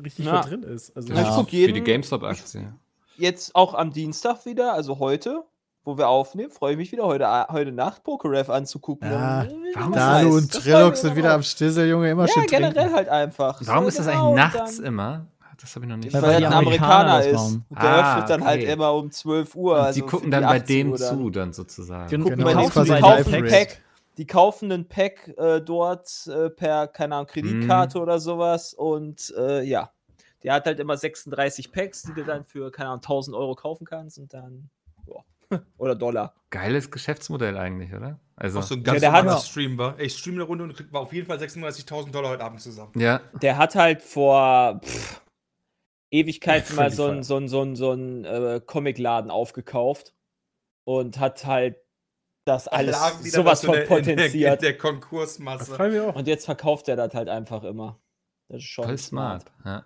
richtig Ja. was drin ist. Also, Ja, ich guck Für jeden, die GameStop-Aktie. jetzt auch am Dienstag wieder, also heute, wo wir aufnehmen, freue ich mich wieder heute, heute Nacht PokerRef anzugucken. Ja, äh, warum Dalu und freut sind wieder am Stissel, Junge, immer Ja, schön generell trinken. halt einfach. Warum So, ist das genau, eigentlich nachts immer? Das habe ich noch nicht Weil Weil die er ein Amerikaner ist. Und der Ah, öffnet dann halt okay. immer um 12 Uhr. Also die gucken die dann bei 18 dem Uhr dann. zu, dann sozusagen. Gen- Gucken Genau, bei zu, die kaufen ein. Pack, die kaufen ein Pack äh, dort äh, per, keine Ahnung, Kreditkarte oder sowas und äh, ja. Der hat halt immer 36 Packs, die du dann für, keine Ahnung, 1000 Euro kaufen kannst und dann, ja. oder Dollar. Geiles Geschäftsmodell eigentlich, oder? Also, Auch so ein Ja, ganz der hat- normaler Stream war. Ey, ich stream eine Runde und krieg mal auf jeden Fall 36.000 Dollar heute Abend zusammen. ja. Der hat halt vor pff, Ewigkeiten mal so einen so ein, so ein, so ein, äh, Comicladen aufgekauft und hat halt Das alles Lagen sowas so von der- der- potenziert. In der Das Konkursmasse. Und jetzt verkauft er das halt einfach immer. Das ist schon Voll smart. Ja.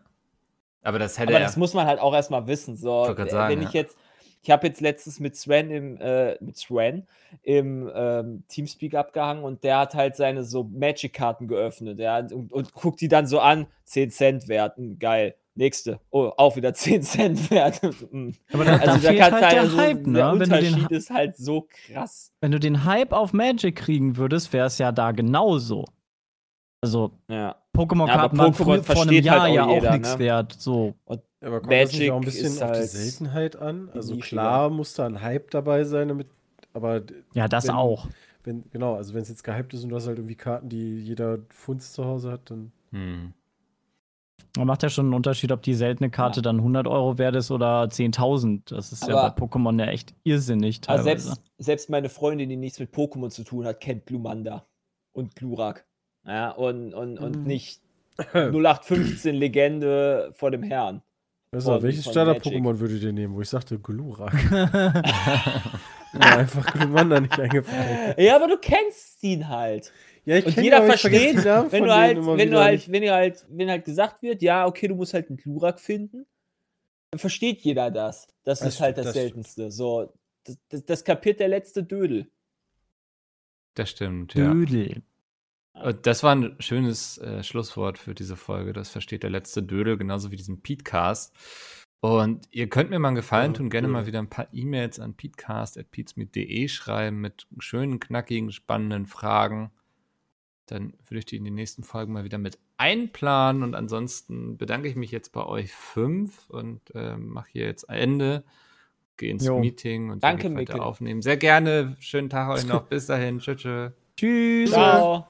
Aber das hätte Aber er. das muss man halt auch erstmal wissen. So, äh, sagen, wenn ja. ich jetzt, ich habe jetzt letztens mit Sven im, äh, mit Sven im ähm, Teamspeak abgehangen und der hat halt seine so Magic-Karten geöffnet. Ja, und, und guckt die dann so an, 10 Cent wert, hm, geil. Nächste, oh, auch wieder 10 Cent wert. Hm. Aber da, da fehlt kannst halt der also, Hype, der ne? Wenn du, den, Unterschied ist halt so krass. wenn du den Hype auf Magic kriegen würdest, wäre es ja da genauso. Also, Ja. Pokémon-Karten Ja, aber waren Pokémon vor einem versteht Jahr halt auch ja auch jeder, nichts ne? wert. So. Ja, aber kommt das nicht Magic auch ein bisschen ist auf die halt Seltenheit an? Also klar muss da ein Hype dabei sein, damit, aber Ja, das Wenn- auch. wenn, genau, also wenn es jetzt gehypt ist und du hast halt irgendwie Karten, die jeder Funz zu Hause hat, dann. Hm. Man macht ja schon einen Unterschied, ob die seltene Karte dann 100 Euro wert ist oder 10.000. Das ist ja Aber- bei Pokémon ja echt irrsinnig Also teilweise. selbst, selbst meine Freundin, die nichts mit Pokémon zu tun hat, kennt Glumanda und Glurak. Ja, und, und, und Mhm. nicht 0815 Legende vor dem Herrn. Also, Von- welches Starter-Pokémon würdet ihr nehmen, wo ich sagte Glurak? Mir einfach Glumanda nicht eingefallen. Ja, aber du kennst ihn halt. Ja, ich Und jeder versteht, Namen wenn du halt, wenn du halt, wenn du halt, wenn halt gesagt wird, ja, okay, du musst halt einen Glurak finden, dann versteht jeder das. Das, Das ist halt das, das stimmt. Seltenste. So, das, das, das kapiert der letzte Dödel. Das stimmt, ja. Dödel. Und Das war ein schönes äh, Schlusswort für diese Folge. Das versteht der letzte Dödel, genauso wie diesen Petecast. Und ihr könnt mir mal einen Gefallen tun, gerne mal wieder ein paar E-Mails an peatcast.peatsmeet.de schreiben mit schönen, knackigen, spannenden Fragen. Dann würde ich die in die nächsten Folgen mal wieder mit einplanen. Und ansonsten bedanke ich mich jetzt bei euch fünf und ähm, mache hier jetzt Ende. Gehe ins Jo. Meeting und Danke, werde weiter Mikkel. aufnehmen. Sehr gerne. Schönen Tag euch noch. Bis dahin. Tschüss. tschüss. Tschüss. Ciao.